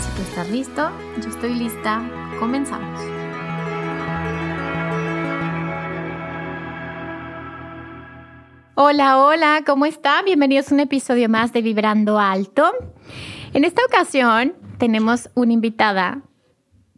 Si tú estás listo, yo estoy lista. Comenzamos. Hola, hola, ¿cómo está? Bienvenidos a un episodio más de Vibrando Alto. En esta ocasión tenemos una invitada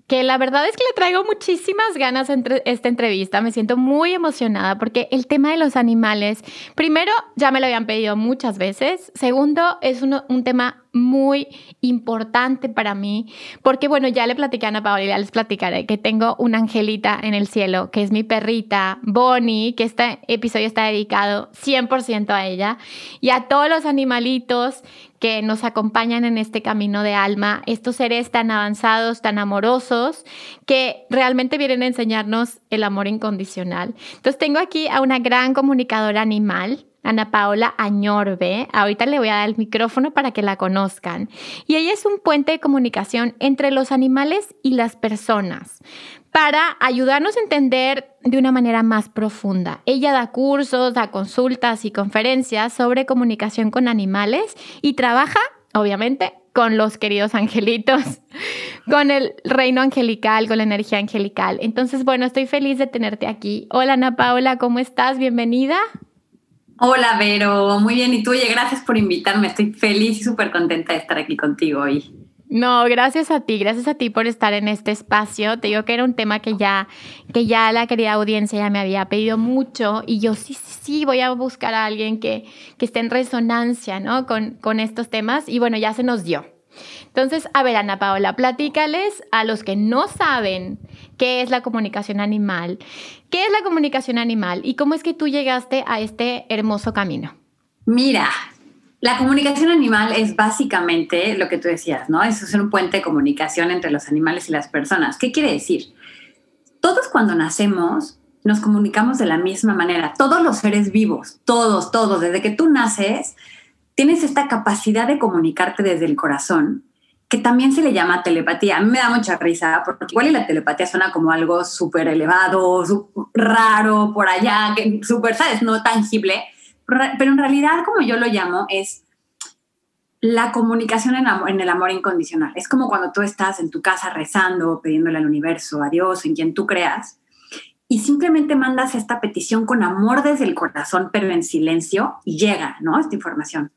que la verdad es que le traigo muchísimas ganas entre esta entrevista. Me siento muy emocionada porque el tema de los animales, primero, ya me lo habían pedido muchas veces. Segundo, es un tema muy importante para mí, porque bueno, ya le platicé a Ana Paola y ya les platicaré que tengo una angelita en el cielo, que es mi perrita, Bonnie, que este episodio está dedicado 100% a ella, y a todos los animalitos que nos acompañan en este camino de alma, estos seres tan avanzados, tan amorosos, que realmente vienen a enseñarnos el amor incondicional. Entonces tengo aquí a una gran comunicadora animal, Ana Paola Añorbe. Ahorita le voy a dar el micrófono para que la conozcan. Y ella es un puente de comunicación entre los animales y las personas para ayudarnos a entender de una manera más profunda. Ella da cursos, da consultas y conferencias sobre comunicación con animales y trabaja, obviamente, con los queridos angelitos, con el reino angelical, con la energía angelical. Entonces, bueno, estoy feliz de tenerte aquí. Hola Ana Paola, ¿cómo estás? Bienvenida. Hola, Vero. Muy bien. Y tú, oye, gracias por invitarme. Estoy feliz y súper contenta de estar aquí contigo hoy. No, gracias a ti, gracias a ti por estar en este espacio. Te digo que era un tema que ya, que ya la querida audiencia ya me había pedido mucho y yo sí, sí, sí, voy a buscar a alguien que, que esté en resonancia, ¿no? Con, con estos temas y bueno, ya se nos dio. Entonces, a ver, Ana Paola, platícales a los que no saben qué es la comunicación animal, qué es la comunicación animal y cómo es que tú llegaste a este hermoso camino. Mira, la comunicación animal es básicamente lo que tú decías, ¿no? Eso es un puente de comunicación entre los animales y las personas. ¿Qué quiere decir? Todos cuando nacemos nos comunicamos de la misma manera. Todos los seres vivos, todos, todos, desde que tú naces, tienes esta capacidad de comunicarte desde el corazón, que también se le llama telepatía. A mí me da mucha risa, porque igual la telepatía suena como algo súper elevado, raro, por allá, súper, ¿sabes? No tangible, pero en realidad, como yo lo llamo, es la comunicación en, en, el amor incondicional. Es como cuando tú estás en tu casa rezando, pidiéndole al universo, a Dios, en quien tú creas, y simplemente mandas esta petición con amor desde el corazón, pero en silencio, y llega, ¿no? Esta información.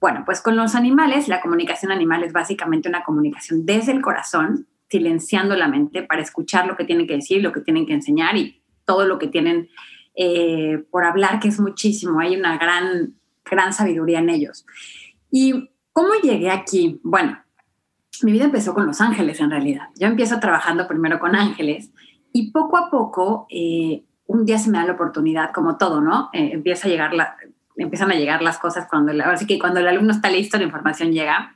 Bueno, pues con los animales, la comunicación animal es básicamente una comunicación desde el corazón, silenciando la mente para escuchar lo que tienen que decir, lo que tienen que enseñar y todo lo que tienen eh, por hablar, que es muchísimo. Hay una gran, gran sabiduría en ellos. ¿Y cómo llegué aquí? Bueno, mi vida empezó con los ángeles en realidad. Yo empiezo trabajando primero con ángeles y poco a poco, eh, un día se me da la oportunidad, como todo, ¿no? Eh, empieza a llegar la, empiezan a llegar las cosas cuando, así que cuando el alumno está listo, la información llega.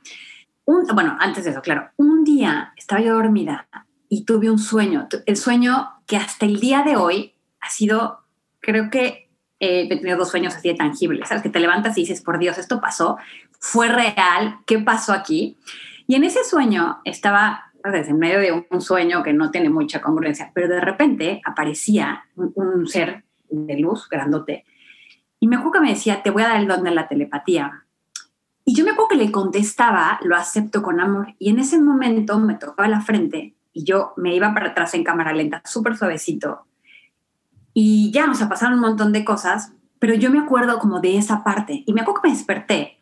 Un, bueno, antes de eso, claro, un día estaba yo dormida y tuve un sueño, el sueño que hasta el día de hoy ha sido, creo que eh, he tenido dos sueños así de tangibles, ¿sabes? Que te levantas y dices, por Dios, esto pasó, fue real, ¿qué pasó aquí? Y en ese sueño estaba desde en medio de un sueño que no tiene mucha congruencia, pero de repente aparecía un, ser de luz grandote y me acuerdo que me decía, te voy a dar el don de la telepatía. Y yo me acuerdo que le contestaba, lo acepto con amor. Y en ese momento me tocaba la frente y yo me iba para atrás en cámara lenta, súper suavecito. Y ya, o sea, pasaron un montón de cosas, pero yo me acuerdo como de esa parte. Y me acuerdo que me desperté.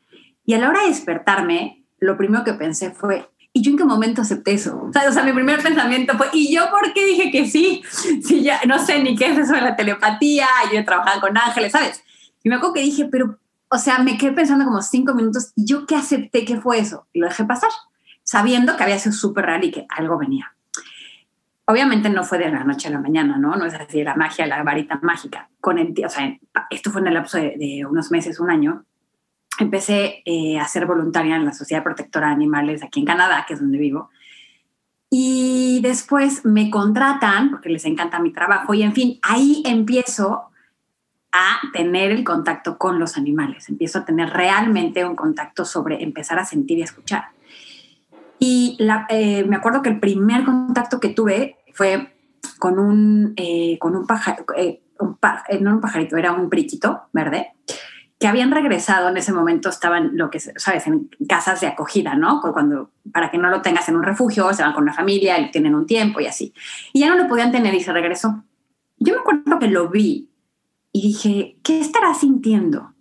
Y a la hora de despertarme, lo primero que pensé fue, ¿Y yo en qué momento acepté eso? O sea, o sea, mi primer pensamiento fue, ¿y yo por qué dije que sí? Si ya no sé ni qué es eso de la telepatía, yo he trabajado con ángeles, ¿sabes? Y me acuerdo que dije, pero, o sea, me quedé pensando como cinco minutos, ¿y yo qué acepté que fue eso? Y lo dejé pasar, sabiendo que había sido súper raro y que algo venía. Obviamente no fue de la noche a la mañana, ¿no? No es así la magia, la varita mágica. Con el, o sea, esto fue en el lapso de, de unos meses, un año empecé eh, a ser voluntaria en la Sociedad Protectora de Animales aquí en Canadá, que es donde vivo. Y después me contratan porque les encanta mi trabajo y en fin, ahí empiezo a tener el contacto con los animales, empiezo a tener realmente un contacto sobre empezar a sentir y escuchar. Y eh, me acuerdo que el primer contacto que tuve fue con un, eh, con un pájaro, no un pajarito, era un briquito verde, que habían regresado en ese momento estaban lo que sabes en casas de acogida no cuando para que no lo tengas en un refugio se van con una familia y tienen un tiempo y así. Y ya no lo podían tener y se regresó. Yo me acuerdo que lo vi y dije qué estará sintiendo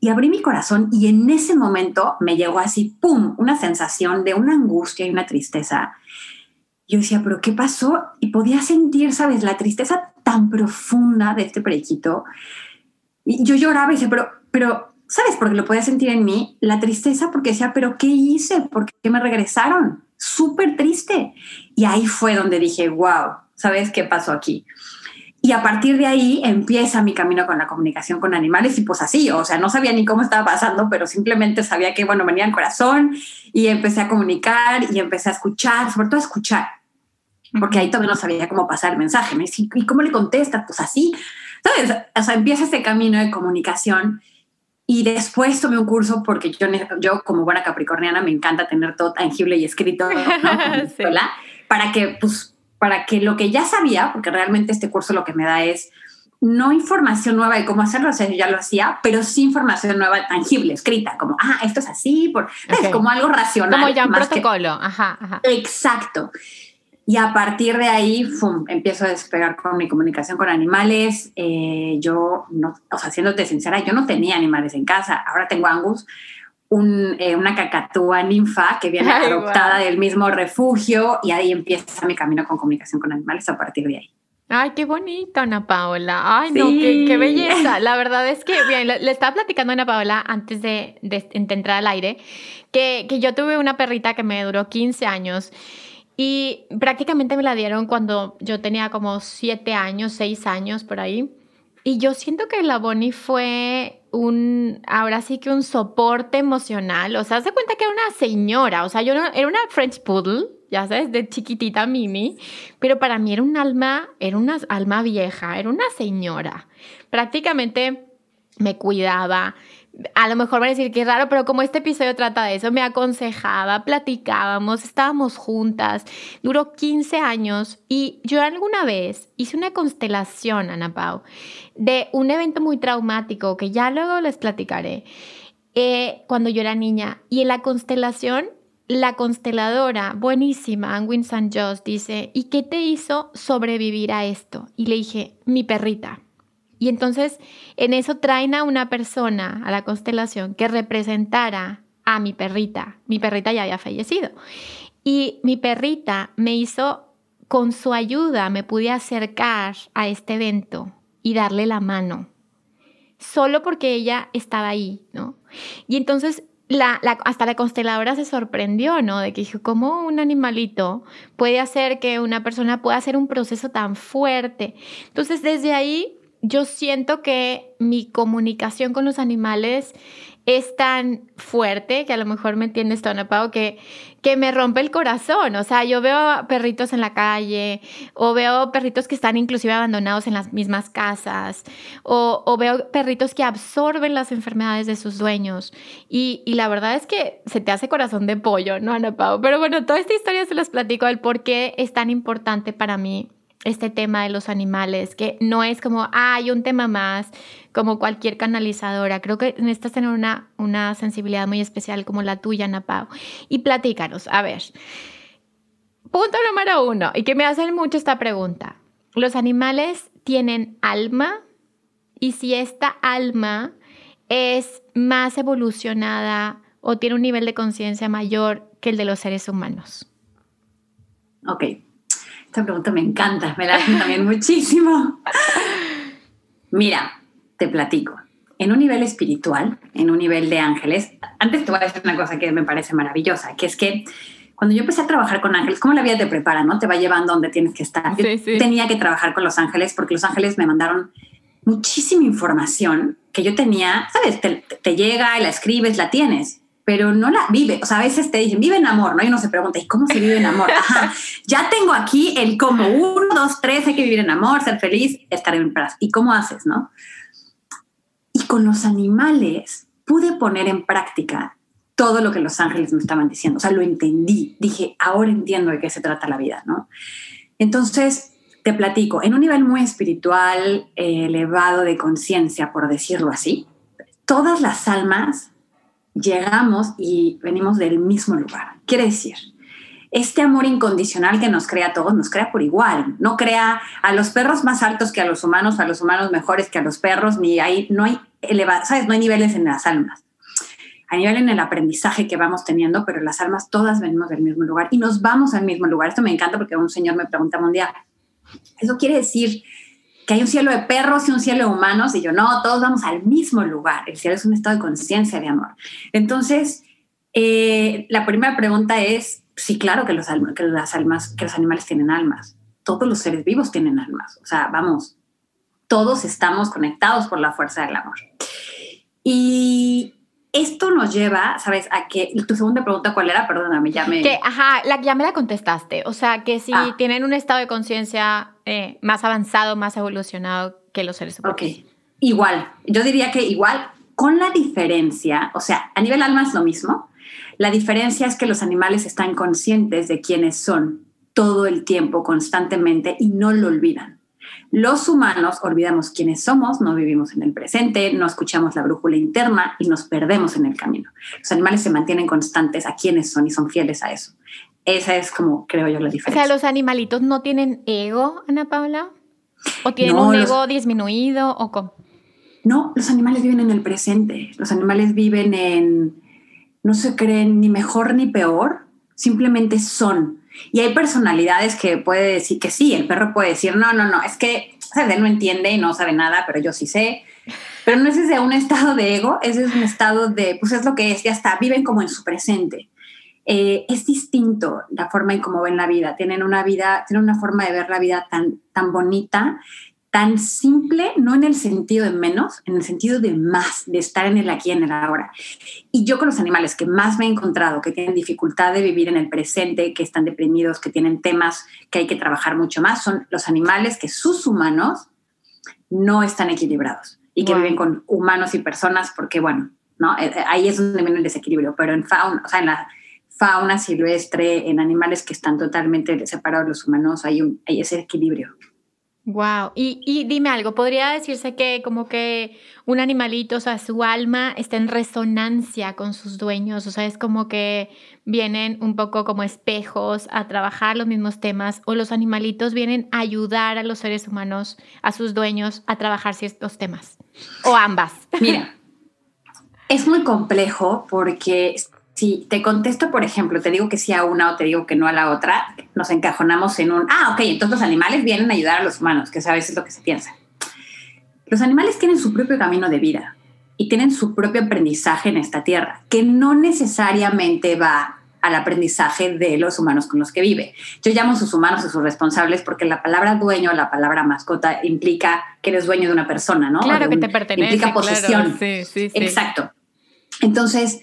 y abrí mi corazón y en ese momento me llegó así pum una sensación de una angustia y una tristeza. Yo decía pero qué pasó y podía sentir sabes la tristeza tan profunda de este periquito. Y yo lloraba y decía pero pero, ¿sabes? Porque lo podía sentir en mí, la tristeza porque decía, pero ¿qué hice? ¿Por qué me regresaron? Súper triste. Y ahí fue donde dije, wow, ¿sabes qué pasó aquí? Y a partir de ahí empieza mi camino con la comunicación con animales y pues así, o sea, no sabía ni cómo estaba pasando, pero simplemente sabía que, bueno, venía el corazón y empecé a comunicar y empecé a escuchar, sobre todo a escuchar, porque ahí todavía no sabía cómo pasar el mensaje. Me decía, ¿y cómo le contestas? Pues así, ¿sabes? O sea, empieza este camino de comunicación y después tomé un curso porque yo, yo como buena capricorniana me encanta tener todo tangible y escrito para que pues para que lo que ya sabía, porque realmente este curso lo que me da es no información nueva de cómo hacerlo, o sea, yo ya lo hacía, pero sí información nueva tangible, escrita, como, ah, esto es así, por, es como algo racional. Como ya un protocolo, ajá, ajá. Exacto. Y a partir de ahí, fum, empiezo a despegar con mi comunicación con animales. Eh, yo, no, o sea, siéndote sincera, yo no tenía animales en casa. Ahora tengo Angus, un, eh, una cacatúa ninfa que viene adoptada del mismo refugio y ahí empieza mi camino con comunicación con animales a partir de ahí. Ay, qué bonito, Ana Paola. Ay, no, qué, belleza. La verdad es que, bien, le, estaba platicando a Ana Paola antes de, de, de entrar al aire, que, que yo tuve una perrita que me duró 15 años y prácticamente me la dieron cuando yo tenía como siete años, seis años por ahí. Y yo siento que la Bonnie fue un, ahora sí que un soporte emocional. O sea, se cuenta que era una señora. O sea, yo era una French Poodle, ya sabes, de chiquitita Mimi. Pero para mí era un alma, era una alma vieja, era una señora. Prácticamente me cuidaba, a lo mejor van a decir que es raro, pero como este episodio trata de eso, me aconsejaba, platicábamos, estábamos juntas, duró 15 años y yo alguna vez hice una constelación, Ana Pau, de un evento muy traumático que ya luego les platicaré, eh, cuando yo era niña. Y en la constelación, la consteladora, buenísima, Anwin San Jos, dice, ¿y qué te hizo sobrevivir a esto? Y le dije, mi perrita. Y entonces en eso traen a una persona a la constelación que representara a mi perrita. Mi perrita ya había fallecido. Y mi perrita me hizo, con su ayuda, me pude acercar a este evento y darle la mano. Solo porque ella estaba ahí, ¿no? Y entonces la, hasta la consteladora se sorprendió, ¿no? De que dijo, ¿cómo un animalito puede hacer que una persona pueda hacer un proceso tan fuerte? Entonces, desde ahí yo siento que mi comunicación con los animales es tan fuerte que a lo mejor me entiendes, Tona Pau, que, que me rompe el corazón. O sea, yo veo perritos en la calle o veo perritos que están inclusive abandonados en las mismas casas o, o veo perritos que absorben las enfermedades de sus dueños. Y, y, la verdad es que se te hace corazón de pollo, ¿no, Ana Pau? Pero bueno, toda esta historia se las platico del por qué es tan importante para mí este tema de los animales, que no es como, ah, hay un tema más, como cualquier canalizadora. Creo que necesitas tener una, una sensibilidad muy especial como la tuya, Napao. Y platícanos, a ver. Punto número uno, y que me hacen mucho esta pregunta. ¿Los animales tienen alma? Y si esta alma es más evolucionada o tiene un nivel de conciencia mayor que el de los seres humanos? Ok, esta pregunta me encanta, me la hacen también muchísimo. Mira, te platico. En un nivel espiritual, en un nivel de ángeles, antes te voy a decir una cosa que me parece maravillosa, que es que cuando yo empecé a trabajar con ángeles, como la vida te prepara, ¿no? Te va llevando donde tienes que estar. Yo tenía que trabajar con los ángeles porque los ángeles me mandaron muchísima información que yo tenía, ¿sabes? Te, te, llega y la escribes, la tienes, pero no la vive. O sea, a veces te dicen, vive en amor, ¿no? Y uno se pregunta, ¿y cómo se vive en amor? Ajá, ya tengo aquí el como uno, dos, tres, hay que vivir en amor, ser feliz, estar en paz. ¿Y cómo haces, no? Y con los animales pude poner en práctica todo lo que los ángeles me estaban diciendo. O sea, lo entendí. Dije, ahora entiendo de qué se trata la vida, ¿no? Entonces, te platico, en un nivel muy espiritual, eh, elevado de conciencia, por decirlo así, todas las almas llegamos y venimos del mismo lugar. Quiere decir, este amor incondicional que nos crea a todos, nos crea por igual. No crea a los perros más altos que a los humanos, a los humanos mejores que a los perros, ni hay, no hay ¿sabes? No hay niveles en las almas a nivel en el aprendizaje que vamos teniendo, pero las almas todas venimos del mismo lugar y nos vamos al mismo lugar. Esto me encanta porque un señor me preguntaba un día, ¿eso quiere decir que hay un cielo de perros y un cielo de humanos? Y yo, no, todos vamos al mismo lugar. El cielo es un estado de conciencia, de amor. Entonces, eh, la primera pregunta es, sí, claro que, los que las almas, que los animales tienen almas. Todos los seres vivos tienen almas. O sea, vamos, todos estamos conectados por la fuerza del amor. Y esto nos lleva, ¿sabes? A que tu segunda pregunta, ¿cuál era? Perdóname, ya me... Que, ajá, la, ya me la contestaste. O sea, que si ah. tienen un estado de conciencia eh, más avanzado, más evolucionado que los seres humanos. Ok, igual. Yo diría que igual, con la diferencia, o sea, a nivel alma es lo mismo. La diferencia es que los animales están conscientes de quiénes son todo el tiempo, constantemente, y no lo olvidan. Los humanos olvidamos quiénes somos, no vivimos en el presente, no escuchamos la brújula interna y nos perdemos en el camino. Los animales se mantienen constantes a quiénes son y son fieles a eso. Esa es como creo yo la diferencia. O sea, los animalitos no tienen ego, Ana Paula, o tienen un ego disminuido o cómo. No, los animales viven en el presente. Los animales viven en no se creen ni mejor ni peor, simplemente son. Y hay personalidades que puede decir que sí, el perro puede decir, no, no, no, es que él no entiende y no sabe nada, pero yo sí sé. Pero no es desde un estado de ego, ese es un estado de, pues es lo que es, ya está, viven como en su presente. Eh, es distinto la forma en cómo ven la vida, tienen una vida, tienen una forma de ver la vida tan, tan bonita tan simple, no en el sentido de menos, en el sentido de más, de estar en el aquí, en el ahora. Y yo con los animales que más me he encontrado, que tienen dificultad de vivir en el presente, que están deprimidos, que tienen temas que hay que trabajar mucho más, son los animales que sus humanos no están equilibrados y que viven con humanos y personas porque, bueno, ¿no? Eh, eh, ahí es donde viene el desequilibrio, pero en fauna, o sea, en la fauna silvestre, en animales que están totalmente separados de los humanos, hay, un, hay ese equilibrio. Wow. Y, y, dime algo, ¿podría decirse que como que un animalito, o sea, su alma está en resonancia con sus dueños? O sea, es como que vienen un poco como espejos a trabajar los mismos temas o los animalitos vienen a ayudar a los seres humanos, a sus dueños, a trabajar ciertos temas. O ambas. Mira, es muy complejo porque si te contesto, por ejemplo, te digo que sí a una o te digo que no a la otra, nos encajonamos en un, ah, ok, entonces los animales vienen a ayudar a los humanos, que a veces es lo que se piensa. Los animales tienen su propio camino de vida y tienen su propio aprendizaje en esta tierra, que no necesariamente va al aprendizaje de los humanos con los que vive. Yo llamo a sus humanos a sus responsables porque la palabra dueño, la palabra mascota implica que eres dueño de una persona, ¿no? Claro, que te pertenece. Implica posesión. Sí, sí, sí. Exacto. Entonces,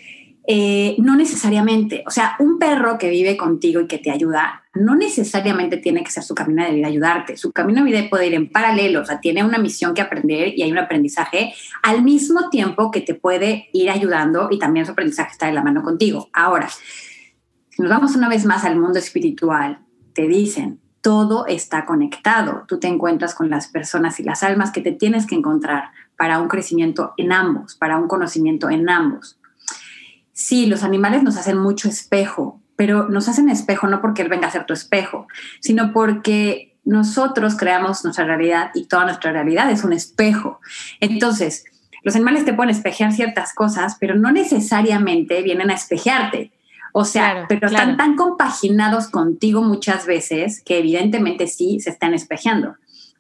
eh, no necesariamente, o sea, un perro que vive contigo y que te ayuda, no necesariamente tiene que ser su camino de vida ayudarte. Su camino de vida puede ir en paralelo, o sea, tiene una misión que aprender y hay un aprendizaje al mismo tiempo que te puede ir ayudando y también su aprendizaje está de la mano contigo. Ahora, si nos vamos una vez más al mundo espiritual, te dicen, todo está conectado. Tú te encuentras con las personas y las almas que te tienes que encontrar para un crecimiento en ambos, para un conocimiento en ambos sí, los animales nos hacen mucho espejo, pero nos hacen espejo no porque él venga a ser tu espejo, sino porque nosotros creamos nuestra realidad y toda nuestra realidad es un espejo. Entonces, los animales te pueden espejear ciertas cosas, pero no necesariamente vienen a espejearte. O sea, pero están tan compaginados contigo muchas veces que evidentemente sí se están espejeando.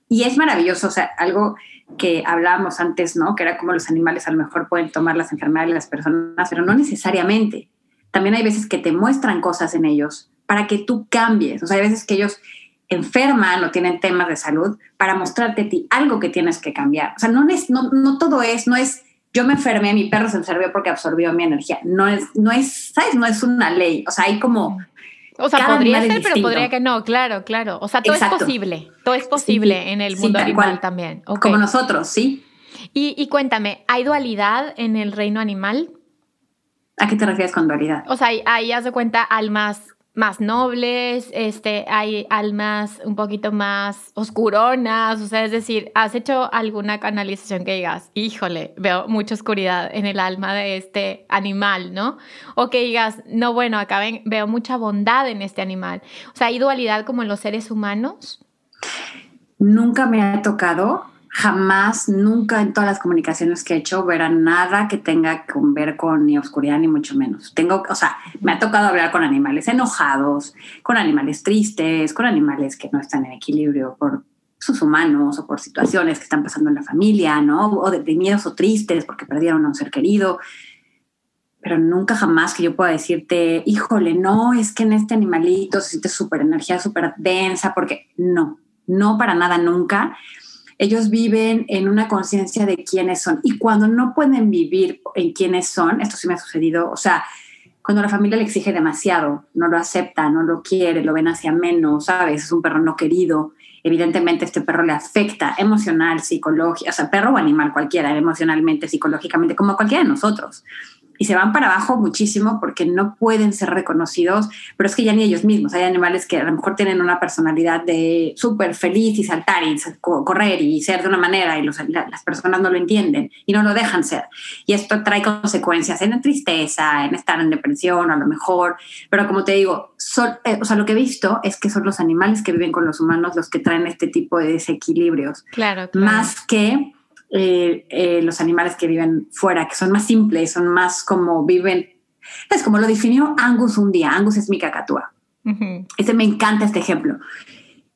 Y es maravilloso, o sea, algo que hablábamos antes, ¿no? Que era como los animales a lo mejor pueden tomar las enfermedades de las personas, pero no necesariamente. También hay veces que te muestran cosas en ellos para que tú cambies. O sea, hay veces que ellos enferman o tienen temas de salud para mostrarte a ti algo que tienes que cambiar. O sea, no, es, no, no todo es, no es yo me enfermé, mi perro se enfermó porque absorbió mi energía. No es, no es, ¿sabes? No es una ley. O sea, hay como... O sea, podría ser, pero podría que no, claro, claro. O sea, todo es posible. Todo es posible en el mundo animal también. Como nosotros, sí. Y, y cuéntame, ¿hay dualidad en el reino animal? ¿A qué te refieres con dualidad? O sea, ahí haz de cuenta almas más nobles, este, hay almas un poquito más oscuronas, o sea, es decir, ¿has hecho alguna canalización que digas, híjole, veo mucha oscuridad en el alma de este animal, ¿no? O que digas, no, bueno, acá veo mucha bondad en este animal. O sea, ¿hay dualidad como en los seres humanos? Nunca me ha tocado, jamás, nunca en todas las comunicaciones que he hecho verá nada que tenga que ver con ni oscuridad ni mucho menos. Tengo, o sea, me ha tocado hablar con animales enojados, con animales tristes, con animales que no están en equilibrio por sus humanos o por situaciones que están pasando en la familia, ¿no? O de, miedos o tristes porque perdieron a un ser querido. Pero nunca jamás que yo pueda decirte, híjole, no, es que en este animalito se siente súper energía, súper densa, porque no, no para nada nunca ellos viven en una conciencia de quiénes son. Y cuando no pueden vivir en quiénes son, esto sí me ha sucedido, o sea, cuando la familia le exige demasiado, no lo acepta, no lo quiere, lo ven hacia menos, ¿sabes? Es un perro no querido. Evidentemente este perro le afecta emocional, psicológico, o sea, perro o animal cualquiera, emocionalmente, psicológicamente, como cualquiera de nosotros y se van para abajo muchísimo porque no pueden ser reconocidos, pero es que ya ni ellos mismos, hay animales que a lo mejor tienen una personalidad de súper feliz y saltar y correr y ser de una manera y los, las personas no lo entienden y no lo dejan ser. Y esto trae consecuencias en tristeza, en estar en depresión a lo mejor, pero como te digo, eh, o sea, lo que he visto es que son los animales que viven con los humanos los que traen este tipo de desequilibrios. Claro, claro. Más que eh, eh, los animales que viven fuera, que son más simples, son más como viven. Es como lo definió Angus un día. Angus es mi cacatúa. Este me encanta este ejemplo.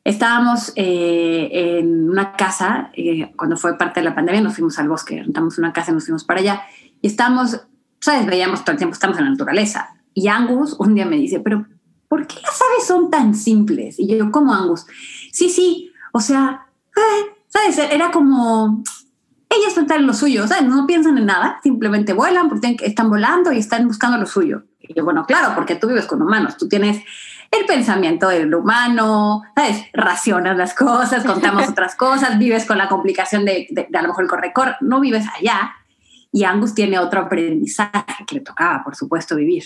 Estábamos eh, en una casa, cuando fue parte de la pandemia, nos fuimos al bosque, rentamos una casa y nos fuimos para allá. Y estábamos, ¿sabes? Veíamos todo el tiempo, estamos en la naturaleza. Y Angus un día me dice, pero ¿por qué las aves son tan simples? Y yo, ¿cómo Angus? Sí, sí, o sea, ¿sabes? Era como, ellas están en lo suyo, ¿sabes? No piensan en nada, simplemente vuelan porque están volando y están buscando lo suyo. Y yo, bueno, claro, porque tú vives con humanos, tú tienes el pensamiento del humano, ¿sabes? Racionas las cosas, contamos otras cosas, vives con la complicación de, a lo mejor el corre no vives allá. Y Angus tiene otro aprendizaje que le tocaba, por supuesto, vivir.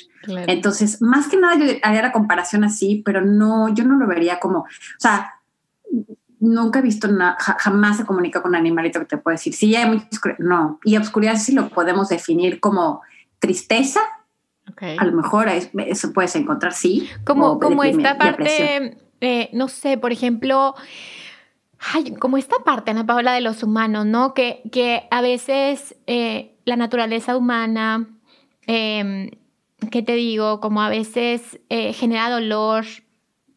Entonces, más que nada, yo haría la comparación así, pero no, yo no lo vería como, o sea, nunca he visto nada, jamás se comunica con un animalito que te puede decir, sí, hay mucha oscuridad. No, y obscuridad sí lo podemos definir como tristeza. A lo mejor eso puedes encontrar, sí. Como, como esta parte, eh, no sé, por ejemplo, ay, como esta parte, Ana Paola, de los humanos, ¿no? Que, que a veces eh, la naturaleza humana, eh, ¿qué te digo? Como a veces eh, genera dolor,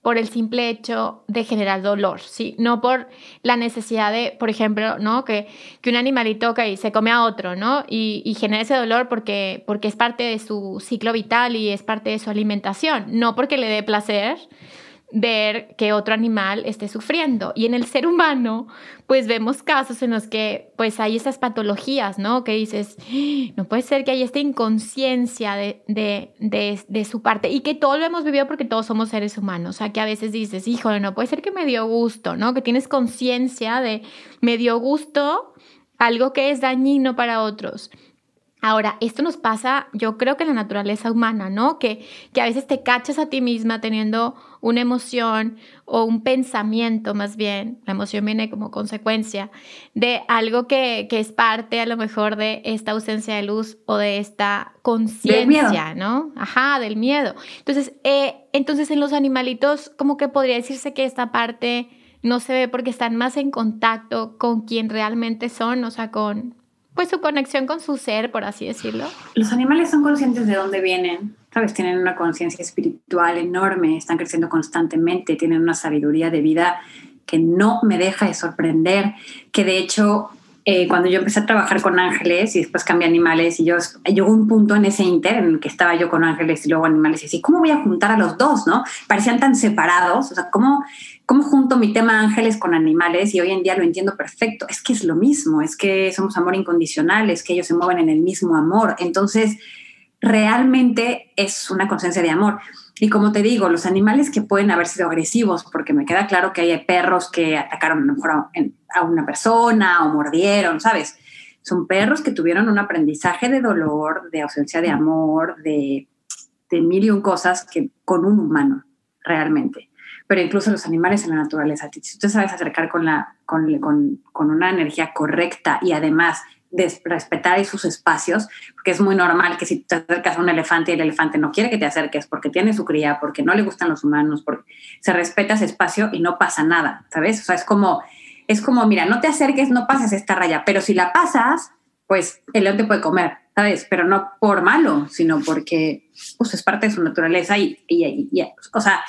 por el simple hecho de generar dolor, ¿sí? No por la necesidad de, por ejemplo, ¿no? Que, que un animalito que se come a otro, ¿no? Y, y, genera ese dolor porque, porque es parte de su ciclo vital y es parte de su alimentación, no porque le dé placer, ver que otro animal esté sufriendo. Y en el ser humano, pues vemos casos en los que pues hay esas patologías, ¿no? Que dices, ¡Ah! no puede ser que haya esta inconsciencia de, de, de, su parte y que todos lo hemos vivido porque todos somos seres humanos. O sea, que a veces dices, híjole, no puede ser que me dio gusto, ¿no? Que tienes conciencia de me dio gusto algo que es dañino para otros. Ahora, esto nos pasa, yo creo que en la naturaleza humana, ¿no? Que, que a veces te cachas a ti misma teniendo una emoción o un pensamiento más bien, la emoción viene como consecuencia de algo que, que es parte a lo mejor de esta ausencia de luz o de esta conciencia, ¿no? Ajá, del miedo. Entonces, eh, entonces en los animalitos como que podría decirse que esta parte no se ve porque están más en contacto con quien realmente son, o sea, con, pues su conexión con su ser, por así decirlo. Los animales son conscientes de dónde vienen, ¿sabes? Tienen una conciencia espiritual enorme, están creciendo constantemente, tienen una sabiduría de vida que no me deja de sorprender, que de hecho eh, cuando yo empecé a trabajar con ángeles y después cambié animales y yo llegó un punto en ese inter en el que estaba yo con ángeles y luego animales y así, ¿cómo voy a juntar a los dos, no? Parecían tan separados, o sea, ¿cómo, cómo junto mi tema ángeles con animales y hoy en día lo entiendo perfecto? Es que es lo mismo, es que somos amor incondicional, es que ellos se mueven en el mismo amor, entonces realmente es una conciencia de amor. Y como te digo, los animales que pueden haber sido agresivos, porque me queda claro que hay perros que atacaron a una persona o mordieron, ¿sabes? Son perros que tuvieron un aprendizaje de dolor, de ausencia de amor, de, de mil y un cosas que con un humano, realmente. Pero incluso los animales en la naturaleza, si tú sabes acercar con, la, con, con una energía correcta y además de respetar sus espacios, porque es muy normal que si te acercas a un elefante y el elefante no quiere que te acerques porque tiene su cría, porque no le gustan los humanos, porque se respeta ese espacio y no pasa nada, ¿sabes? O sea, es como, es como, mira, no te acerques, no pases esta raya, pero si la pasas, pues el león te puede comer, ¿sabes? Pero no por malo, sino porque pues, es parte de su naturaleza y, y, o sea,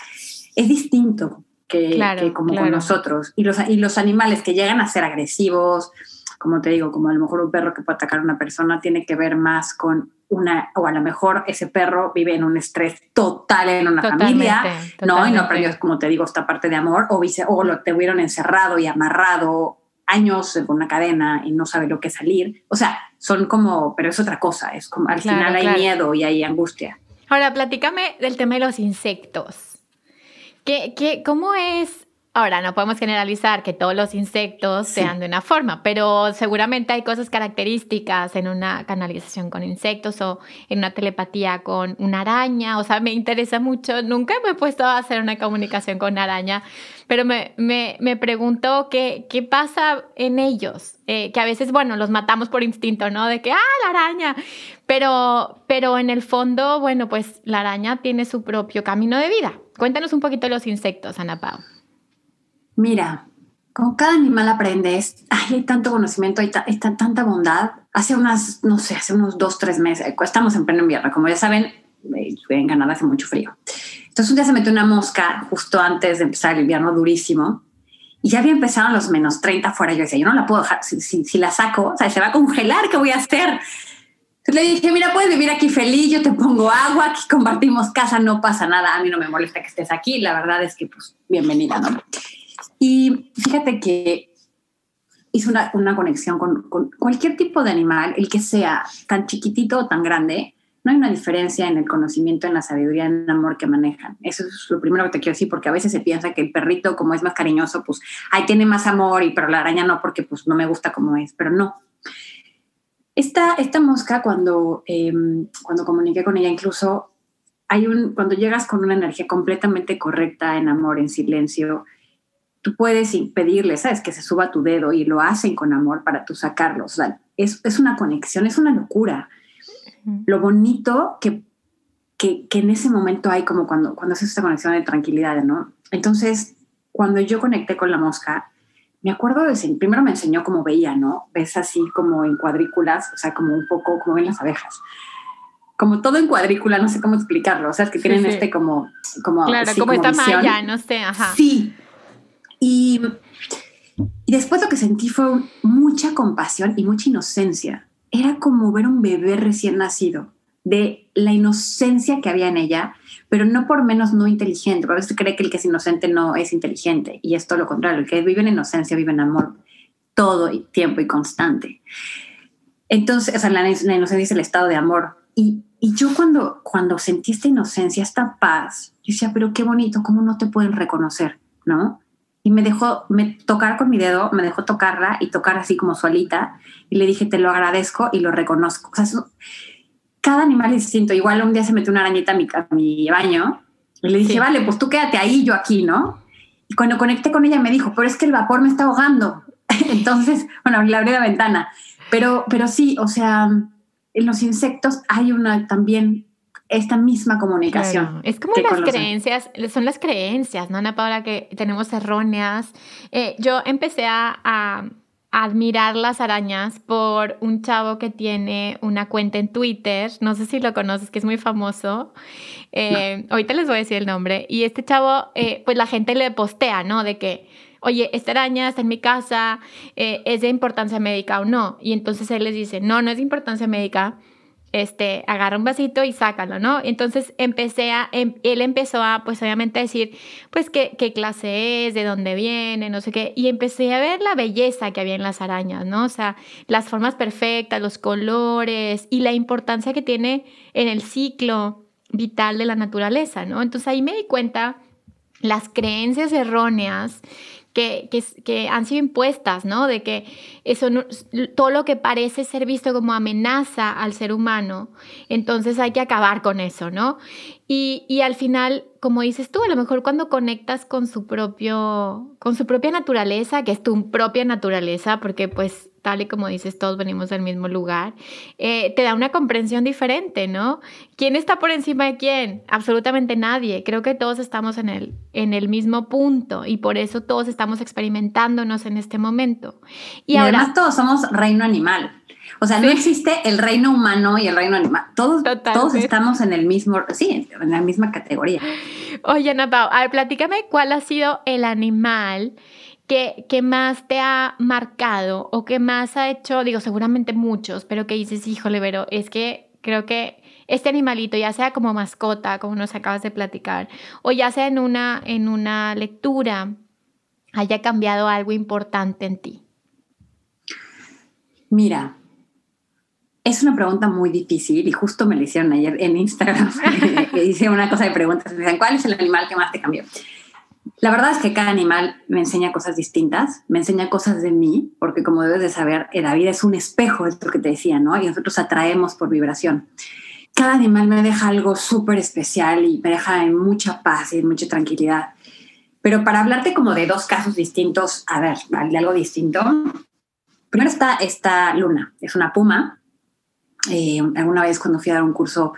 es distinto que, como con nosotros. Y los, y los animales que llegan a ser agresivos, como te digo, como a lo mejor un perro que puede atacar a una persona tiene que ver más con una, o a lo mejor ese perro vive en un estrés total en una familia, ¿no? Y no aprendió, como te digo, esta parte de amor, o, vice, o lo tuvieron encerrado y amarrado años con una cadena y no sabe lo que salir. O sea, son como, pero es otra cosa, es como al final hay miedo y hay angustia. Ahora, platícame del tema de los insectos. ¿Qué, qué, ¿Cómo es Ahora, no podemos generalizar que todos los insectos sean de una forma, pero seguramente hay cosas características en una canalización con insectos o en una telepatía con una araña. O sea, me interesa mucho. Nunca me he puesto a hacer una comunicación con una araña, pero me, me, me pregunto qué, qué pasa en ellos. Eh, que a veces, bueno, los matamos por instinto, ¿no? De que, ah, la araña. Pero, pero en el fondo, bueno, pues la araña tiene su propio camino de vida. Cuéntanos un poquito de los insectos, Ana Pau. Mira, con cada animal aprendes, hay tanto conocimiento, hay, tanta bondad. Hace unas, no sé, hace unos dos, tres meses, estamos en pleno invierno, como ya saben, eh, en Canadá hace mucho frío. Entonces un día se metió una mosca justo antes de empezar el invierno durísimo y ya había empezado los menos 30 fuera. Yo decía, yo no la puedo dejar, si, la saco, o sea, se va a congelar, ¿qué voy a hacer? Le dije, mira, puedes vivir aquí feliz, yo te pongo agua, compartimos casa, no pasa nada, a mí no me molesta que estés aquí, la verdad es que pues bienvenida, ¿no? Y fíjate que hizo una, una conexión con, con, cualquier tipo de animal, el que sea tan chiquitito o tan grande, no hay una diferencia en el conocimiento, en la sabiduría, en el amor que manejan. Eso es lo primero que te quiero decir, porque a veces se piensa que el perrito, como es más cariñoso, pues ahí tiene más amor, y pero la araña no, porque pues no me gusta como es, pero no. Esta, esta mosca, cuando, em, cuando comuniqué con ella, incluso hay un, cuando llegas con una energía completamente correcta, en amor, en silencio, tú puedes impedirle, ¿sabes? Que se suba tu dedo y lo hacen con amor para tú sacarlo. O sea, es, es una conexión, es una locura. Lo bonito que, que, que, en ese momento hay como cuando, cuando haces esta conexión de tranquilidad, ¿no? Entonces, cuando yo conecté con la mosca, me acuerdo de, primero me enseñó cómo veía, ¿no? Ves así como en cuadrículas, o sea, como un poco como ven las abejas como todo en cuadrícula, no sé cómo explicarlo, o sea, es que tienen este como, como, claro, como, esta malla, no sé, ajá. Sí, y, después lo que sentí fue mucha compasión y mucha inocencia. Era como ver un bebé recién nacido, de la inocencia que había en ella, pero no por menos no inteligente. A veces cree que el que es inocente no es inteligente, y es todo lo contrario. El que vive en inocencia vive en amor todo el tiempo y constante. Entonces, o sea, la, inocencia es el estado de amor. Y, y, yo cuando, cuando sentí esta inocencia, esta paz, yo decía, pero qué bonito, ¿cómo no te pueden reconocer? ¿No? Y me dejó me, tocar con mi dedo, me dejó tocarla y tocar así como solita y le dije, te lo agradezco y lo reconozco. O sea, cada animal es distinto. Igual un día se metió una arañita a mi, a mi baño y le dije, vale, pues tú quédate ahí, yo aquí, ¿no? Y cuando conecté con ella me dijo, pero es que el vapor me está ahogando. Entonces, bueno, le abrí la ventana. Pero, pero sí, o sea, en los insectos hay una también esta misma comunicación. Es como las creencias, son las creencias, ¿no, Ana Paula, que tenemos erróneas. Eh, yo empecé a, admirar las arañas por un chavo que tiene una cuenta en Twitter, no sé si lo conoces, que es muy famoso. Eh, ahorita les voy a decir el nombre. Y este chavo, eh, pues la gente le postea, ¿no? De que, oye, esta araña está en mi casa, eh, ¿es de importancia médica o no? Y entonces él les dice, no, no es de importancia médica este, agarra un vasito y sácalo, ¿no? Entonces empecé a, em, él empezó a, pues obviamente a decir, pues qué, qué clase es, de dónde viene, no sé qué, y empecé a ver la belleza que había en las arañas, ¿no? O sea, las formas perfectas, los colores y la importancia que tiene en el ciclo vital de la naturaleza, ¿no? Entonces ahí me di cuenta las creencias erróneas que, que, han sido impuestas, ¿no? De que eso todo lo que parece ser visto como amenaza al ser humano, entonces hay que acabar con eso, ¿no? Y, y, al final, como dices tú, a lo mejor cuando conectas con su propio, con su propia naturaleza, que es tu propia naturaleza, porque pues tal y como dices, todos venimos del mismo lugar, eh, te da una comprensión diferente, ¿no? ¿Quién está por encima de quién? Absolutamente nadie. Creo que todos estamos en el, en el mismo punto y por eso todos estamos experimentándonos en este momento. Y, además todos somos reino animal. O sea, no existe el reino humano y el reino animal. Todos, todos estamos en el mismo, sí, en la misma categoría. Oye, Ana Pau, a ver, platícame cuál ha sido el animal que, más te ha marcado o que más ha hecho, digo, seguramente muchos, pero que dices, híjole, pero es que creo que este animalito, ya sea como mascota, como nos acabas de platicar, o ya sea en una, en una lectura, haya cambiado algo importante en ti. Mira, es una pregunta muy difícil y justo me la hicieron ayer en Instagram. Hice una cosa de preguntas. Me dicen, ¿cuál es el animal que más te cambió? La verdad es que cada animal me enseña cosas distintas, me enseña cosas de mí, porque como debes de saber, la vida es un espejo, es lo que te decía, ¿no? Y nosotros atraemos por vibración. Cada animal me deja algo súper especial y me deja en mucha paz y en mucha tranquilidad. Pero para hablarte como de dos casos distintos, a ver, de algo distinto. Primero está esta luna, es una puma, eh, alguna vez cuando fui a dar un curso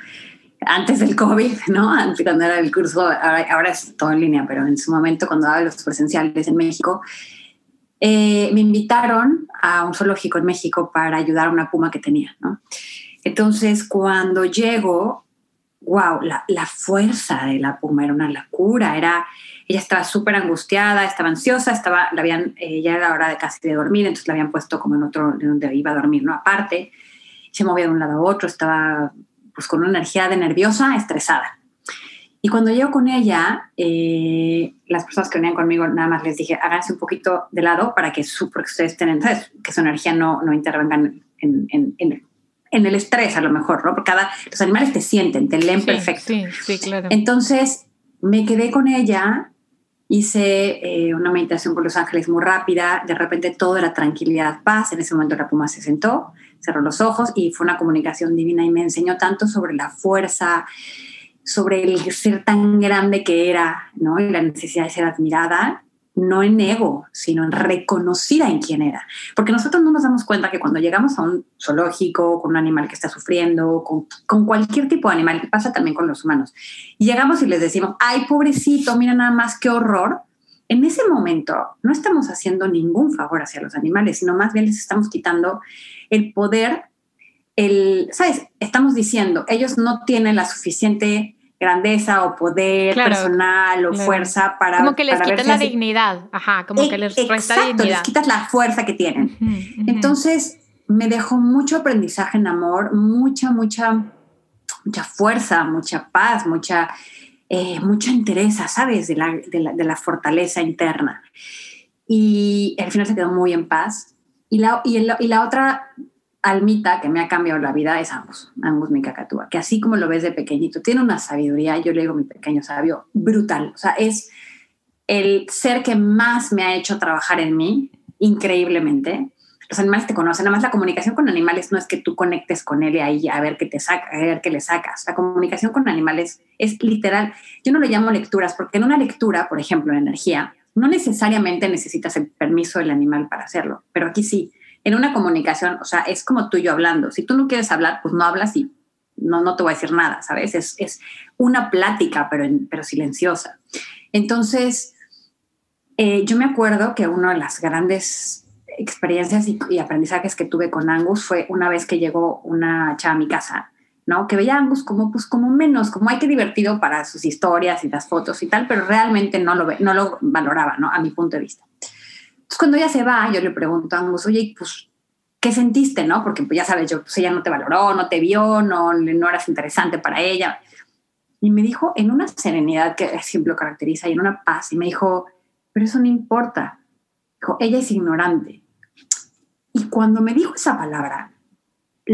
antes del COVID, ¿no? Antes, cuando era el curso, ahora, es todo en línea, pero en su momento cuando daba los presenciales en México, eh, me invitaron a un zoológico en México para ayudar a una puma que tenía, ¿no? Entonces, cuando llego, wow, la, la, fuerza de la puma era una locura, era, ella estaba súper angustiada, estaba ansiosa, estaba, la habían, eh, ya era hora de casi de dormir, entonces la habían puesto como en otro, donde iba a dormir, ¿no? Aparte, se movía de un lado a otro, estaba pues con una energía de nerviosa, estresada. Y cuando llego con ella, eh, las personas que venían conmigo, nada más les dije, háganse un poquito de lado para que, su, porque ustedes tengan, que su energía no, no intervenga en, en, en, en, el estrés a lo mejor, ¿no? Porque cada, los animales te sienten, te leen perfecto. Sí, sí, claro. Entonces, me quedé con ella, hice eh, una meditación con los ángeles muy rápida, de repente todo era tranquilidad, paz, en ese momento la puma se sentó, cerró los ojos y fue una comunicación divina y me enseñó tanto sobre la fuerza, sobre el ser tan grande que era, ¿no? Y la necesidad de ser admirada, no en ego, sino en reconocida en quién era. Porque nosotros no nos damos cuenta que cuando llegamos a un zoológico, con un animal que está sufriendo, con, con cualquier tipo de animal, que pasa también con los humanos, y llegamos y les decimos, ay, pobrecito, mira nada más qué horror, en ese momento no estamos haciendo ningún favor hacia los animales, sino más bien les estamos quitando el poder, el, ¿sabes? Estamos diciendo, ellos no tienen la suficiente grandeza o poder personal o fuerza para... Como que les quitas la dignidad, ajá, como que les resta exacto, les quitas la fuerza que tienen. Entonces, me dejó mucho aprendizaje en amor, mucha, mucha, mucha fuerza, mucha paz, mucha, eh, mucha interés, ¿sabes? De la, de, la, de la, fortaleza interna. Y al final se quedó muy en paz. Y la, y, y la otra almita que me ha cambiado la vida es Angus, Angus mi cacatúa, que así como lo ves de pequeñito, tiene una sabiduría, yo le digo mi pequeño sabio, brutal. O sea, es el ser que más me ha hecho trabajar en mí, increíblemente. Los animales te conocen, además la comunicación con animales no es que tú conectes con él y ahí a ver qué te saca, a ver qué le sacas. La comunicación con animales es literal. Yo no lo llamo lecturas porque en una lectura, por ejemplo, en energía, no necesariamente necesitas el permiso del animal para hacerlo, pero aquí sí. En una comunicación, o sea, es como tú y yo hablando. Si tú no quieres hablar, pues no hablas y no, no te voy a decir nada, ¿sabes? Es, es una plática, pero, pero silenciosa. Entonces, eh, yo me acuerdo que una de las grandes experiencias y, aprendizajes que tuve con Angus fue una vez que llegó una chava a mi casa, ¿no? Que veía a Angus como, pues, como menos, como hay que divertido para sus historias y las fotos y tal, pero realmente no lo, no lo valoraba, ¿no? A mi punto de vista. Entonces, cuando ella se va, yo le pregunto a Angus, oye, pues, ¿qué sentiste, no? Porque, pues, ya sabes, yo, pues, ella no te valoró, no te vio, no, no eras interesante para ella. Y me dijo en una serenidad que siempre lo caracteriza y en una paz, y me dijo, pero eso no importa. Dijo, ella es ignorante. Y cuando me dijo esa palabra,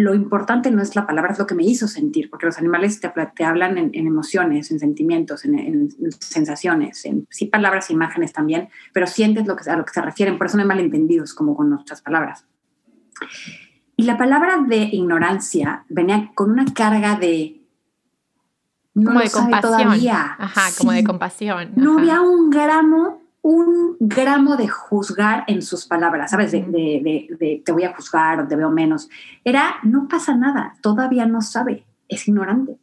lo importante no es la palabra, es lo que me hizo sentir, porque los animales te, te hablan en, emociones, en sentimientos, en, sensaciones, en sí palabras imágenes también, pero sientes lo que, a lo que se refieren, por eso no hay malentendidos como con nuestras palabras. Y la palabra de ignorancia venía con una carga de... como de compasión. Ajá, como de compasión. No había un gramo un gramo de juzgar en sus palabras, ¿sabes? De, te voy a juzgar o te veo menos. Era, no pasa nada, todavía no sabe, es ignorante.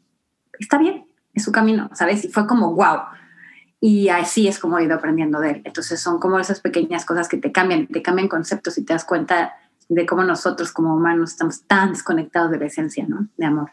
Está bien, es su camino, ¿sabes? Y fue como, wow. Y así es como he ido aprendiendo de él. Entonces son como esas pequeñas cosas que te cambian, te cambian conceptos y te das cuenta de cómo nosotros como humanos estamos tan desconectados de la esencia, ¿no? De amor.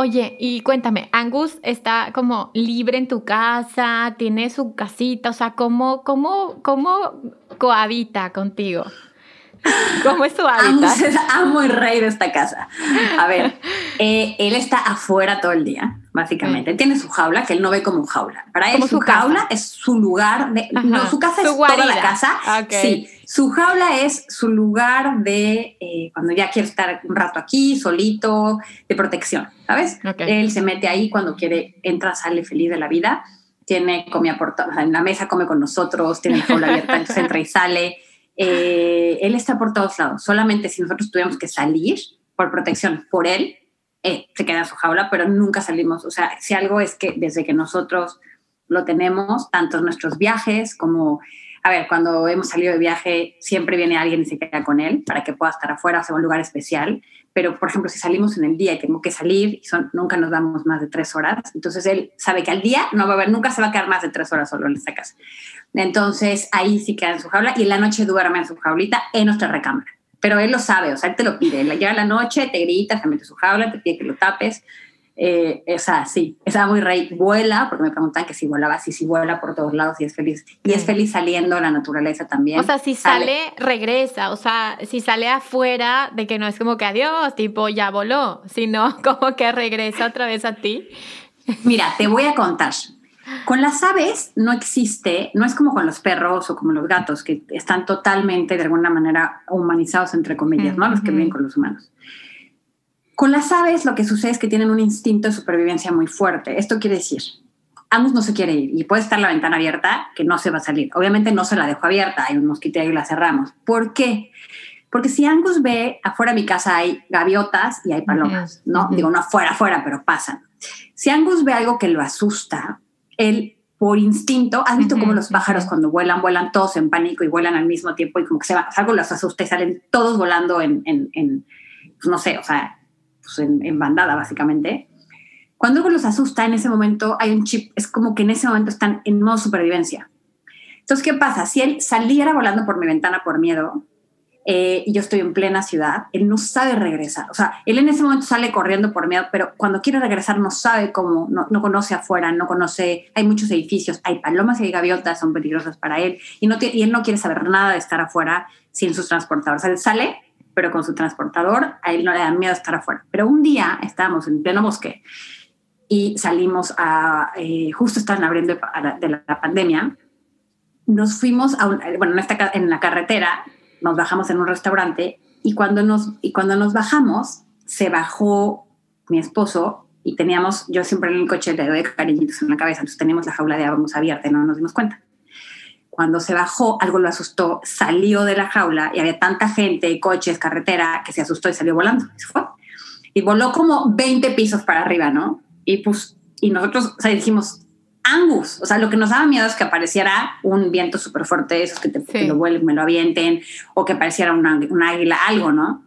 Oye, y cuéntame, Angus está como libre en tu casa, tiene su casita, o sea, ¿cómo, cómo, cómo cohabita contigo? ¿Cómo es su hábitat? Amo y rey de esta casa. A ver, eh, él está afuera todo el día, básicamente. tiene su jaula, que él no ve como jaula. Para él, su, jaula es su lugar de. No, su casa es toda la casa. Sí, su jaula es su lugar de eh, cuando ya quiere estar un rato aquí, solito, de protección, ¿sabes? Él se mete ahí cuando quiere, entra, sale feliz de la vida. Tiene, come a en la mesa come con nosotros, tiene la jaula abierta, entonces entra y sale. Eh, él está por todos lados. Solamente si nosotros tuviéramos que salir por protección por él, eh, se queda en su jaula, pero nunca salimos. O sea, si algo es que desde que nosotros lo tenemos, tanto nuestros viajes como a ver, cuando hemos salido de viaje, siempre viene alguien y se queda con él para que pueda estar afuera, o sea, un lugar especial. Pero, por ejemplo, si salimos en el día y tengo que salir, son, nunca nos damos más de tres horas, entonces él sabe que al día no va a haber, nunca se va a quedar más de tres horas solo en esta casa. Entonces, ahí sí queda en su jaula y en la noche duerme en su jaulita en nuestra recámara. Pero él lo sabe, o sea, él te lo pide. Llega la noche, te grita, se mete su jaula, te pide que lo tapes eh, esa sí, esa muy rey, vuela, porque me preguntan que si volaba, si sí, vuela por todos lados y es feliz. Y es feliz saliendo a la naturaleza también. O sea, si sale, regresa, o sea, si sale afuera, de que no es como que adiós, tipo ya voló, sino como que regresa otra vez a ti. Mira, te voy a contar. Con las aves no existe, no es como con los perros o como los gatos, que están totalmente de alguna manera humanizados, entre comillas, ¿no? Los que viven con los humanos. Con las aves lo que sucede es que tienen un instinto de supervivencia muy fuerte. Esto quiere decir, Angus no se quiere ir y puede estar la ventana abierta que no se va a salir. Obviamente no se la dejo abierta, hay un mosquito y la cerramos. ¿Por qué? Porque si Angus ve afuera de mi casa hay gaviotas y hay palomas, ¿no? Digo, no afuera, afuera, pero pasan. Si Angus ve algo que lo asusta, él por instinto, has visto cómo los pájaros cuando vuelan, vuelan todos en pánico y vuelan al mismo tiempo y como que se va, algo los asusta y salen todos volando en, en, en pues no sé, o sea, pues, en, bandada, básicamente. Cuando algo los asusta, en ese momento hay un chip, es como que en ese momento están en modo supervivencia. Entonces, ¿qué pasa? Si él saliera volando por mi ventana por miedo eh, y yo estoy en plena ciudad, él no sabe regresar. O sea, él en ese momento sale corriendo por miedo, pero cuando quiere regresar no sabe cómo, no, no conoce afuera, no conoce, hay muchos edificios, hay palomas y hay gaviotas, son peligrosas para él, y, no y él no quiere saber nada de estar afuera sin sus transportadores. O sea, él sale pero con su transportador, a él no le da miedo estar afuera. Pero un día estábamos en pleno bosque y salimos a, eh, justo estaban abriendo de la, pandemia, nos fuimos a, bueno, en, esta, la carretera, nos bajamos en un restaurante y cuando nos, y cuando nos bajamos, se bajó mi esposo y teníamos, yo siempre en el coche le doy cariñitos en la cabeza, entonces teníamos la jaula de ábamos abierta y no nos dimos cuenta. Cuando se bajó, algo lo asustó, salió de la jaula y había tanta gente, coches, carretera, que se asustó y salió volando. Y se fue. Y voló como 20 pisos para arriba, ¿no? Y pues, y nosotros, o sea, dijimos, Angus, o sea, lo que nos daba miedo es que apareciera un viento súper fuerte, esos que, te, que lo vuelven, me lo avienten, o que apareciera un águila, algo, ¿no?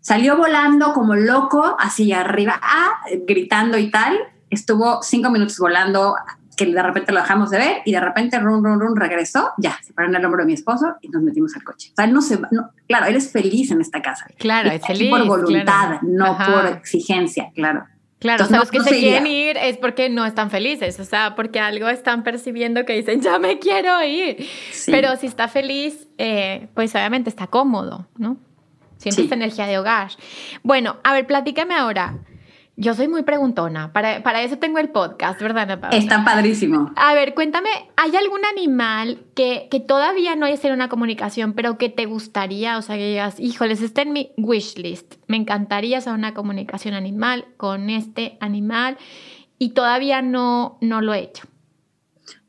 Salió volando como loco, así arriba, ah, gritando y tal. Estuvo cinco minutos volando, que de repente lo dejamos de ver y de repente, run, run, run, regresó, ya, se paró en el hombro de mi esposo y nos metimos al coche. O sea, no se, no, claro, él es feliz en esta casa. Claro, es feliz. Por voluntad, no por exigencia, claro. Claro, o sea, los que se quieren ir es porque no están felices, o sea, porque algo están percibiendo que dicen, ya me quiero ir. Pero si está feliz, eh, pues obviamente está cómodo, ¿no? Siente esta energía de hogar. Bueno, a ver, platícame ahora. Yo soy muy preguntona, para, para eso tengo el podcast, ¿verdad, Ana Paula? Está padrísimo. A ver, cuéntame, ¿hay algún animal que, que todavía no haya sido una comunicación, pero que te gustaría, o sea, que digas, híjoles, está en mi wish list, me encantaría hacer una comunicación animal con este animal y todavía no, no lo he hecho?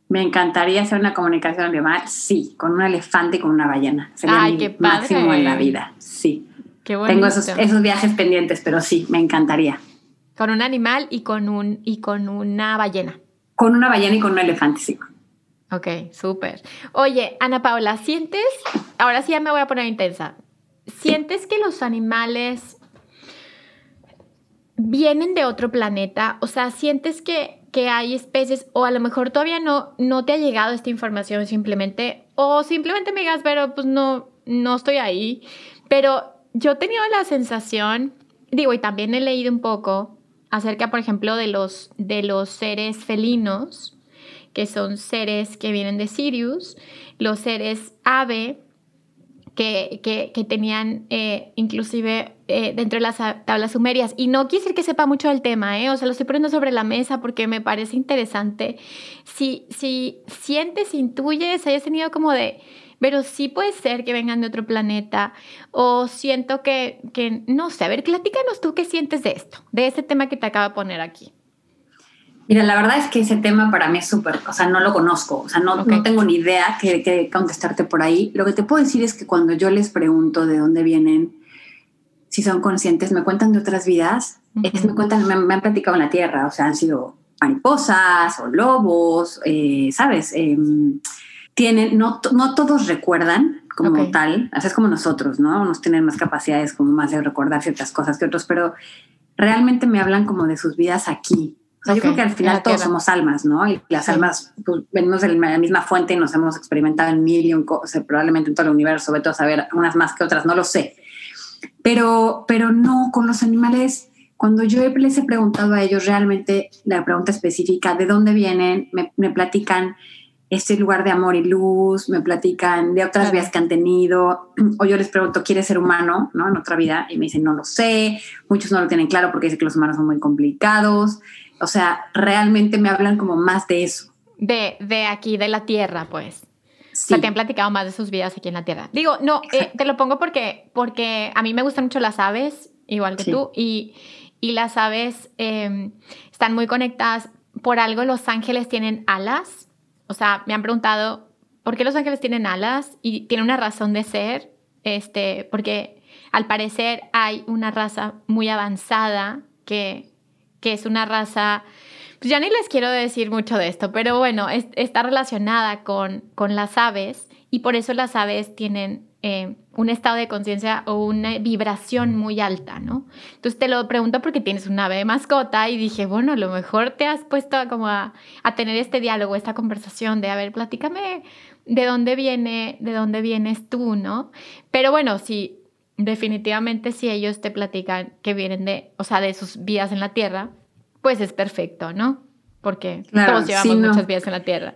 Me encantaría hacer una comunicación animal, sí, con un elefante y con una ballena. Sería Ay, mi qué padre. máximo en la vida, sí. Qué. Tengo esos, esos viajes pendientes, pero sí, me encantaría. Con un animal y con, un, y con una ballena. Con una ballena y con un elefante, sí. Ok, súper. Oye, Ana Paula, ¿sientes, ahora sí ya me voy a poner intensa, ¿sientes que los animales vienen de otro planeta? O sea, ¿sientes que, que hay especies o a lo mejor todavía no, no te ha llegado esta información simplemente o simplemente me digas, pero pues no, no estoy ahí? Pero yo he tenido la sensación, digo, y también he leído un poco acerca, por ejemplo, de los, de los seres felinos, que son seres que vienen de Sirius, los seres ave, que, que, que tenían eh, inclusive eh, dentro de las tablas sumerias. Y no quiero decir que sepa mucho del tema, ¿eh? o sea, lo estoy poniendo sobre la mesa porque me parece interesante. Si, si sientes, intuyes, hayas tenido como de pero sí puede ser que vengan de otro planeta o siento que, que, no sé, a ver, platícanos tú qué sientes de esto, de ese tema que te acabo de poner aquí. Mira, la verdad es que ese tema para mí es súper, o sea, no lo conozco, o sea, no, tengo ni idea que, que contestarte por ahí. Lo que te puedo decir es que cuando yo les pregunto de dónde vienen, si son conscientes, me cuentan de otras vidas, es- me cuentan, me, me han platicado en la Tierra, o sea, han sido mariposas o lobos, eh, ¿sabes? Em, tienen, no, no todos recuerdan como Ok. tal, o sea, es como nosotros, ¿no? Unos tienen más capacidades como más de recordar ciertas cosas que otros, pero realmente me hablan como de sus vidas aquí. O sea, Ok, yo creo que al final todos somos almas, ¿no? Y las Sí. almas pues, venimos de la misma fuente y nos hemos experimentado en mil y un cosas, probablemente en todo el universo, vete a saber, unas más que otras, no lo sé. Pero, pero no, con los animales, cuando yo les he preguntado a ellos realmente la pregunta específica, ¿de dónde vienen? Me, me platican este lugar de amor y luz, me platican de otras vidas que han tenido, o yo les pregunto, ¿quieres ser humano? ¿No? En otra vida, y me dicen, no lo sé, muchos no lo tienen claro porque dicen que los humanos son muy complicados, o sea, realmente me hablan como más de eso. De, de aquí, de la Tierra, pues. Sí. O sea, te han platicado más de sus vidas aquí en la Tierra. Digo, no, eh, te lo pongo porque, porque a mí me gustan mucho las aves, igual que Sí. tú, y, y las aves eh, están muy conectadas. Por algo los ángeles tienen alas. O sea, me han preguntado, ¿por qué los ángeles tienen alas? Y tiene una razón de ser, este, porque al parecer hay una raza muy avanzada que, que es una raza pues ya ni les quiero decir mucho de esto, pero bueno, es- está relacionada con, con las aves y por eso las aves tienen eh, un estado de conciencia o una vibración muy alta, ¿no? Entonces te lo pregunto porque tienes un ave de mascota y dije, bueno, a lo mejor te has puesto a como a, a tener este diálogo, esta conversación de, a ver, platícame de dónde viene, de dónde vienes tú, ¿no? Pero bueno, sí, definitivamente si ellos te platican que vienen de, o sea, de sus vidas en la Tierra, pues es perfecto, ¿no? Porque Claro, todos llevamos sí, no. muchas vidas en la Tierra.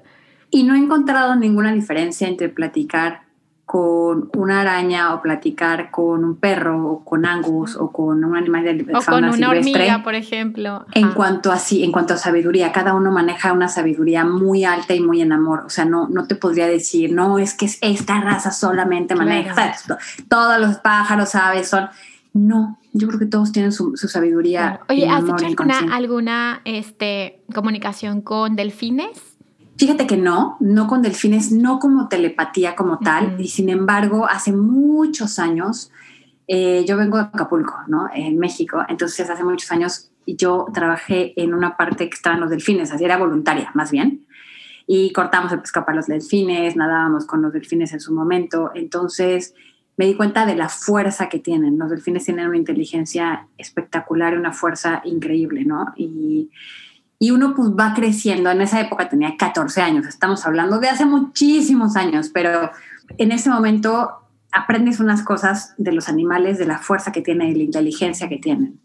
Y no he encontrado ninguna diferencia entre platicar con una araña o platicar con un perro o con angus o con un animal de O con fauna una silvestre. hormiga, por ejemplo. En cuanto a sí, en cuanto a sabiduría, cada uno maneja una sabiduría muy alta y muy en amor. O sea, no, no te podría decir, no, es que es esta raza solamente maneja. Claro. Todos los pájaros, aves son. No, yo creo que todos tienen su, su sabiduría. Claro. Oye, ¿has amor hecho y alguna, alguna este, comunicación con delfines? Fíjate que no, no con delfines, no como telepatía como tal, y sin embargo, hace muchos años, eh, yo vengo de Acapulco, ¿no? En México, entonces hace muchos años yo trabajé en una parte que estaban los delfines, así era voluntaria, más bien, y cortamos el pescado para los delfines, nadábamos con los delfines en su momento, entonces me di cuenta de la fuerza que tienen. Los delfines tienen una inteligencia espectacular una fuerza increíble, ¿no? Y, y uno pues va creciendo. En esa época tenía 14 años, estamos hablando de hace muchísimos años, pero en ese momento aprendes unas cosas de los animales, de la fuerza que tienen y la inteligencia que tienen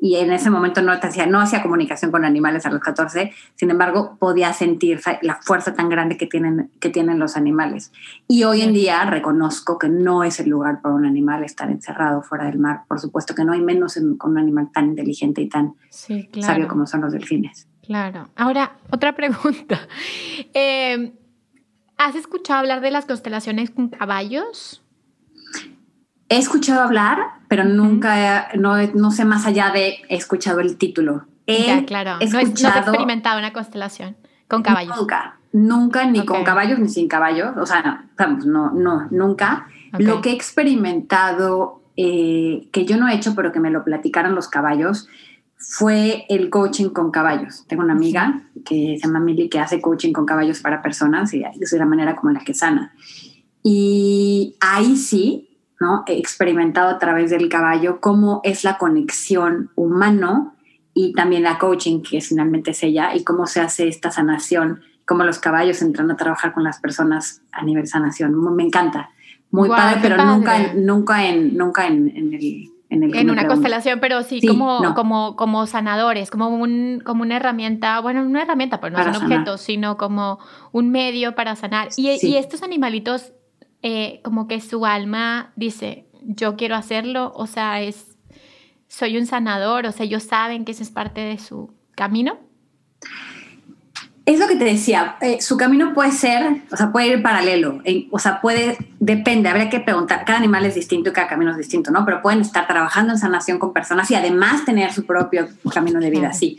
y en ese momento no, hacía, no hacía comunicación con animales a los 14, sin embargo podía sentir la fuerza tan grande que tienen, que tienen los animales. Y hoy en día reconozco que no es el lugar para un animal estar encerrado fuera del mar, por supuesto que no hay menos con un animal tan inteligente y tan sabio como son los delfines. Claro. Ahora, otra pregunta. Eh, ¿Has escuchado hablar de las constelaciones con caballos? He escuchado hablar, pero nunca, no, no, sé más allá de he escuchado el título. He claro. Escuchado, no, experimentado una constelación con caballos. Nunca, nunca, ni con caballos ni sin caballos. O sea, no, vamos, no, no, nunca. Lo que he experimentado, eh, que yo no he hecho, pero que me lo platicaron los caballos, fue el coaching con caballos. Tengo una amiga que se llama Mili que hace coaching con caballos para personas y es la manera como la que sana. Y ahí sí, ¿no? He experimentado a través del caballo cómo es la conexión humano y también la coaching, que finalmente es ella, y cómo se hace esta sanación, cómo los caballos entran a trabajar con las personas a nivel sanación. Me encanta. Muy padre, pero nunca, nunca en, nunca en, el en, una constelación, pero sí, como, como, como sanadores, como, un, como una herramienta, bueno, una herramienta, pues no son objetos, sino como un medio para sanar. Y, y, estos animalitos eh, como que su alma dice, yo quiero hacerlo, o sea, es, soy un sanador, o sea, ellos saben que eso es parte de su camino. Es lo que te decía, eh, su camino puede ser, o sea, puede ir paralelo, o sea, puede, depende, habría que preguntar, cada animal es distinto y cada camino es distinto, ¿no? Pero pueden estar trabajando en sanación con personas y además tener su propio camino de vida, sí.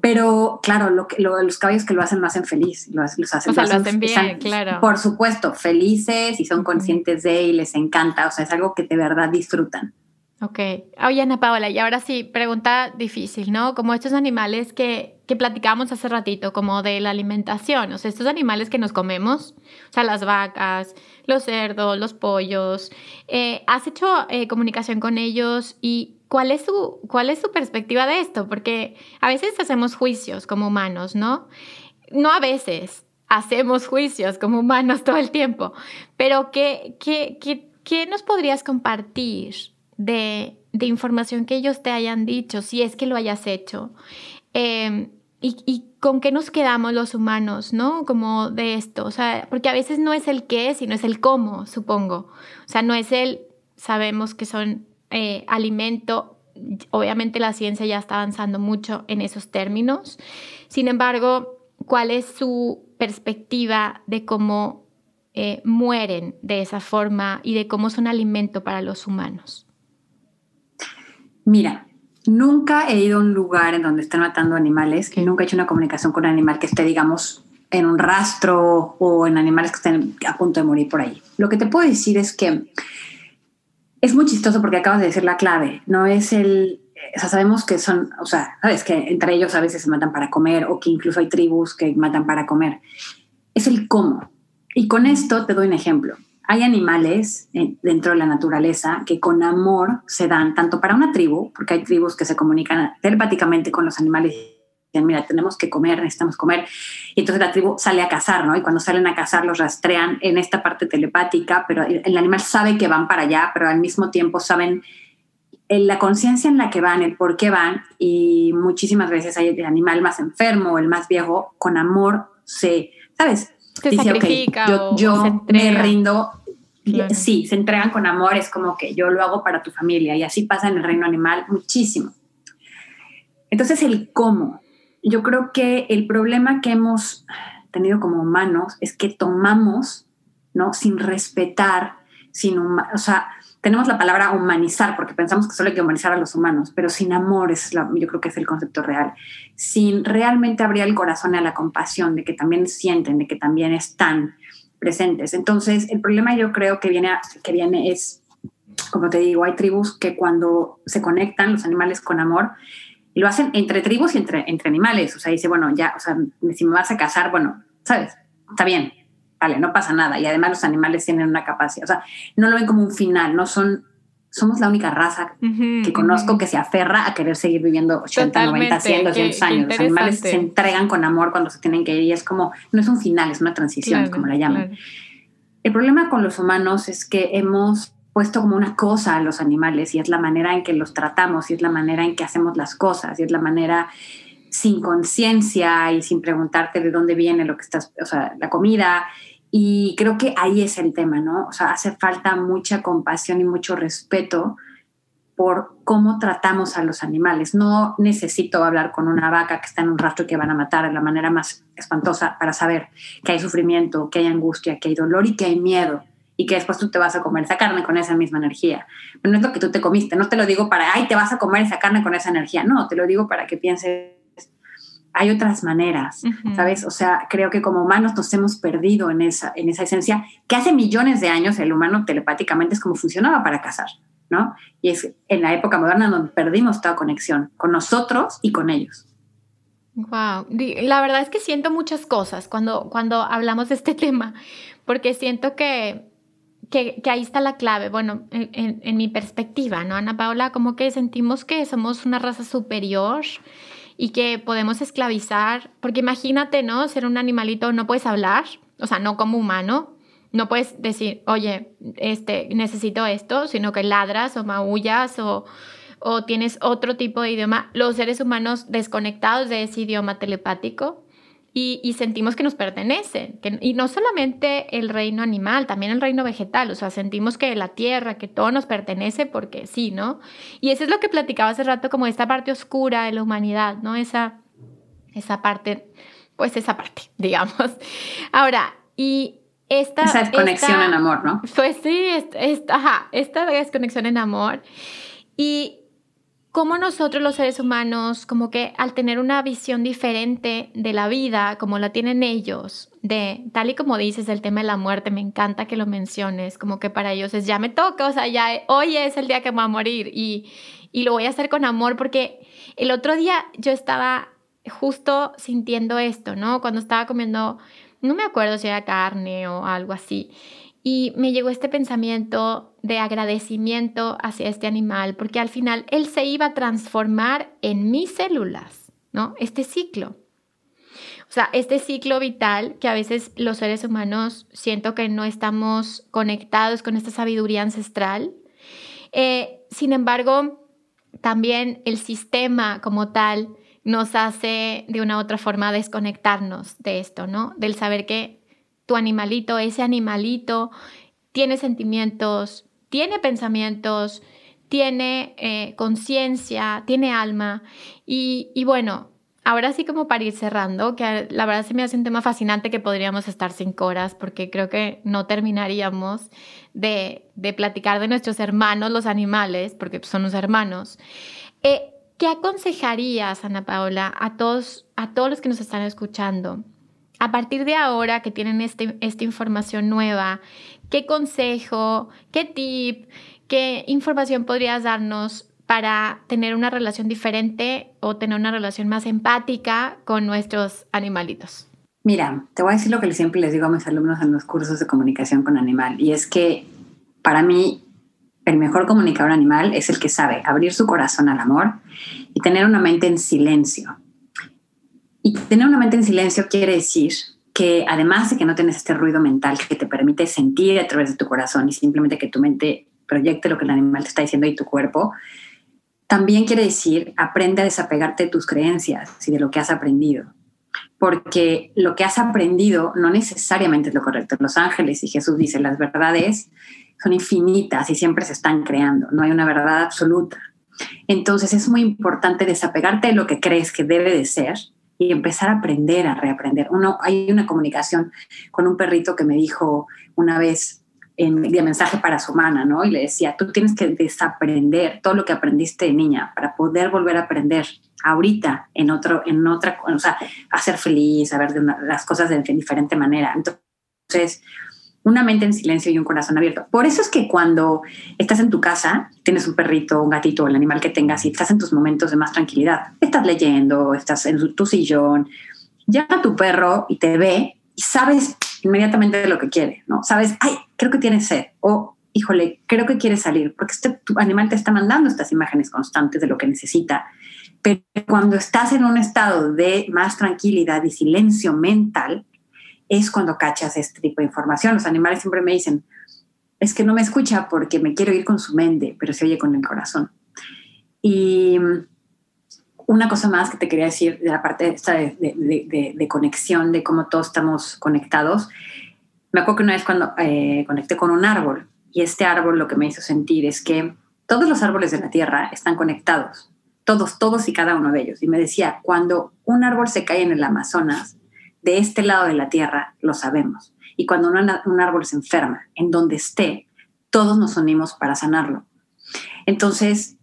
Pero claro, lo que, los caballos que lo hacen lo hacen feliz, los, hacen, o sea, lo hacen bien, claro. Por supuesto, felices y son conscientes de y les encanta, o sea, es algo que de verdad disfrutan. Ok. Oye, Ana Paola, y ahora sí, pregunta difícil, ¿no? Como estos animales que, que platicamos hace ratito, como de la alimentación, o sea, estos animales que nos comemos, o sea, las vacas, los cerdos, los pollos, eh, ¿has hecho eh, comunicación con ellos y ¿cuál es, su, ¿cuál es su perspectiva de esto? Porque a veces hacemos juicios como humanos, ¿no? No a veces, hacemos juicios como humanos todo el tiempo, pero ¿qué, qué, qué, qué nos podrías compartir de, de, información que ellos te hayan dicho, si es que lo hayas hecho? Em, y, con qué nos quedamos los humanos, ¿no? Como de esto, o sea, porque a veces no es el qué, sino es el cómo, supongo. O sea, no es el, sabemos que son eh, alimento. Obviamente la ciencia ya está avanzando mucho en esos términos. Sin embargo, ¿cuál es su perspectiva de cómo eh, mueren de esa forma y de cómo son alimento para los humanos? Mira, nunca he ido a un lugar en donde estén matando animales, que nunca he hecho una comunicación con un animal que esté, digamos, en un rastro o en animales que estén a punto de morir por ahí. Lo que te puedo decir es que es muy chistoso porque acabas de decir la clave, no es el, o sea, sabemos que son, o sea, sabes que entre ellos a veces se matan para comer o que incluso hay tribus que matan para comer. Es el cómo. Y con esto te doy un ejemplo. Hay animales eh, dentro de la naturaleza que con amor se dan tanto para una tribu, porque hay tribus que se comunican telepáticamente con los animales mira, tenemos que comer, necesitamos comer. Y entonces la tribu sale a cazar, ¿no? Y cuando salen a cazar los rastrean en esta parte telepática, pero el animal sabe que van para allá, pero al mismo tiempo saben la conciencia en la que van, el por qué van, y muchísimas veces hay el animal más enfermo o el más viejo, con amor se, ¿sabes? Se sacrifica yo, yo me rindo. Sí, se entregan con amor, es como que yo lo hago para tu familia, y así pasa en el reino animal muchísimo. Entonces el cómo, yo creo que el problema que hemos tenido como humanos es que tomamos, ¿no? Sin respetar, sin, o sea, tenemos la palabra humanizar porque pensamos que solo hay que humanizar a los humanos, pero sin amor es yo creo que es el concepto real. Sin realmente abrir el corazón a la compasión de que también sienten, de que también están presentes. Entonces, el problema yo creo que viene, que viene es, como te digo, hay tribus que cuando se conectan los animales con amor, lo hacen entre tribus y entre, entre animales. O sea, dice, bueno, ya, o sea, si me vas a casar, bueno, ¿sabes? Está bien, vale, no pasa nada. Y además los animales tienen una capacidad, o sea, no lo ven como un final, no son, somos la única raza que conozco que se aferra a querer seguir viviendo 80, 90, 100, 200 años. Los animales se entregan con amor cuando se tienen que ir y es como, no es un final, es una transición, como la llaman. El problema con los humanos es que hemos puesto como una cosa a los animales y es la manera en que los tratamos y es la manera en que hacemos las cosas y es la manera sin conciencia y sin preguntarte de dónde viene lo que estás, o sea, la comida. Y creo que ahí es el tema, ¿no? O sea, hace falta mucha compasión y mucho respeto por cómo tratamos a los animales. No necesito hablar con una vaca que está en un rastro que van a matar de la manera más espantosa para saber que hay sufrimiento, que hay angustia, que hay dolor y que hay miedo y que después tú te vas a comer esa carne con esa misma energía. Pero no es lo que tú te comiste, no te lo digo para, ay, te vas a comer esa carne con esa energía, no, te lo digo para que pienses, hay otras maneras, ¿sabes? O sea, creo que como humanos nos hemos perdido en esa, en esa esencia, que hace millones de años el humano telepáticamente es como funcionaba para cazar, ¿no? Y es en la época moderna donde perdimos toda conexión con nosotros y con ellos. Wow, la verdad es que siento muchas cosas cuando, cuando hablamos de este tema, porque siento que que, ahí está la clave, bueno, en, mi perspectiva, ¿no, Ana Paula? Como que sentimos que somos una raza superior y que podemos esclavizar, porque imagínate, ¿no? Ser un animalito, no puedes hablar, o sea, no como humano, no puedes decir, oye, este, necesito esto, sino que ladras o maullas o, o tienes otro tipo de idioma. Los seres humanos desconectados de ese idioma telepático y, sentimos que nos pertenecen. y no solamente el reino animal, también el reino vegetal. O sea, sentimos que la tierra, que todo nos pertenece porque sí, ¿no? Y eso es lo que platicaba hace rato, como esta parte oscura de la humanidad, ¿no? Esa, esa parte, pues esa parte, digamos. Ahora, y esta... Esa desconexión en amor, ¿no? Pues sí, esta, ajá, esta desconexión en amor. Y como nosotros los seres humanos, como que al tener una visión diferente de la vida, como la tienen ellos, de tal y como dices el tema de la muerte, me encanta que lo menciones, como que para ellos es ya me toca, o sea, ya hoy es el día que me voy a morir y, y lo voy a hacer con amor porque el otro día yo estaba justo sintiendo esto, ¿no? Cuando estaba comiendo, no me acuerdo si era carne o algo así, y me llegó este pensamiento de agradecimiento hacia este animal, porque al final él se iba a transformar en mis células, ¿no? Este ciclo. O sea, este ciclo vital que a veces los seres humanos siento que no estamos conectados con esta sabiduría ancestral. Eh, sin embargo, también el sistema como tal nos hace de una u otra forma desconectarnos de esto, ¿no? Del saber que tu animalito, ese animalito tiene sentimientos, tiene pensamientos, tiene eh, conciencia, tiene alma. Y, bueno, ahora sí como para ir cerrando, que la verdad se me hace un tema fascinante que podríamos estar cinco horas porque creo que no terminaríamos de, platicar de nuestros hermanos, los animales, porque son los hermanos. Eh, ¿Qué aconsejarías, Ana Paola, a todos, a todos los que nos están escuchando? a partir de ahora que tienen este, esta información nueva, ¿qué consejo, qué tip, qué información podrías darnos para tener una relación diferente o tener una relación más empática con nuestros animalitos? Mira, te voy a decir lo que siempre les digo a mis alumnos en los cursos de comunicación con animal, y es que para mí el mejor comunicador animal es el que sabe abrir su corazón al amor y tener una mente en silencio y tener una mente en silencio quiere decir que además de que no tienes este ruido mental que te permite sentir a través de tu corazón y simplemente que tu mente proyecte lo que el animal te está diciendo y tu cuerpo, también quiere decir aprende a desapegarte de tus creencias y de lo que has aprendido. Porque lo que has aprendido no necesariamente es lo correcto. Los ángeles y Jesús dicen las verdades son infinitas y siempre se están creando. No hay una verdad absoluta. Entonces es muy importante desapegarte de lo que crees que debe de ser y empezar a aprender, a reaprender. Uno, hay una comunicación con un perrito que me dijo una vez, de mensaje para su humana, ¿no? Y le decía, tú tienes que desaprender todo lo que aprendiste de niña para poder volver a aprender ahorita en otro, en otra, o sea, a ser feliz, a ver las cosas de, diferente manera. Entonces, una mente en silencio y un corazón abierto. Por eso es que cuando estás en tu casa, tienes un perrito, un gatito, el animal que tengas y estás en tus momentos de más tranquilidad, estás leyendo, estás en tu sillón, llama a tu perro y te ve y sabes inmediatamente lo que quiere, ¿no? Sabes, ay, creo que tiene sed o, híjole, creo que quiere salir, porque este, tu animal te está mandando estas imágenes constantes de lo que necesita. Pero cuando estás en un estado de más tranquilidad y silencio mental, es cuando cachas este tipo de información. Los animales siempre me dicen, es que no me escucha porque me quiero ir con su mente, pero se oye con el corazón. Y una cosa más que te quería decir de la parte de, de, conexión, de cómo todos estamos conectados. Me acuerdo que una vez cuando eh, conecté con un árbol y este árbol lo que me hizo sentir es que todos los árboles de la tierra están conectados, todos, todos y cada uno de ellos. Y me decía, cuando un árbol se cae en el Amazonas, de este lado de la tierra lo sabemos. Y cuando un árbol se enferma, en donde esté, todos nos unimos para sanarlo. Entonces,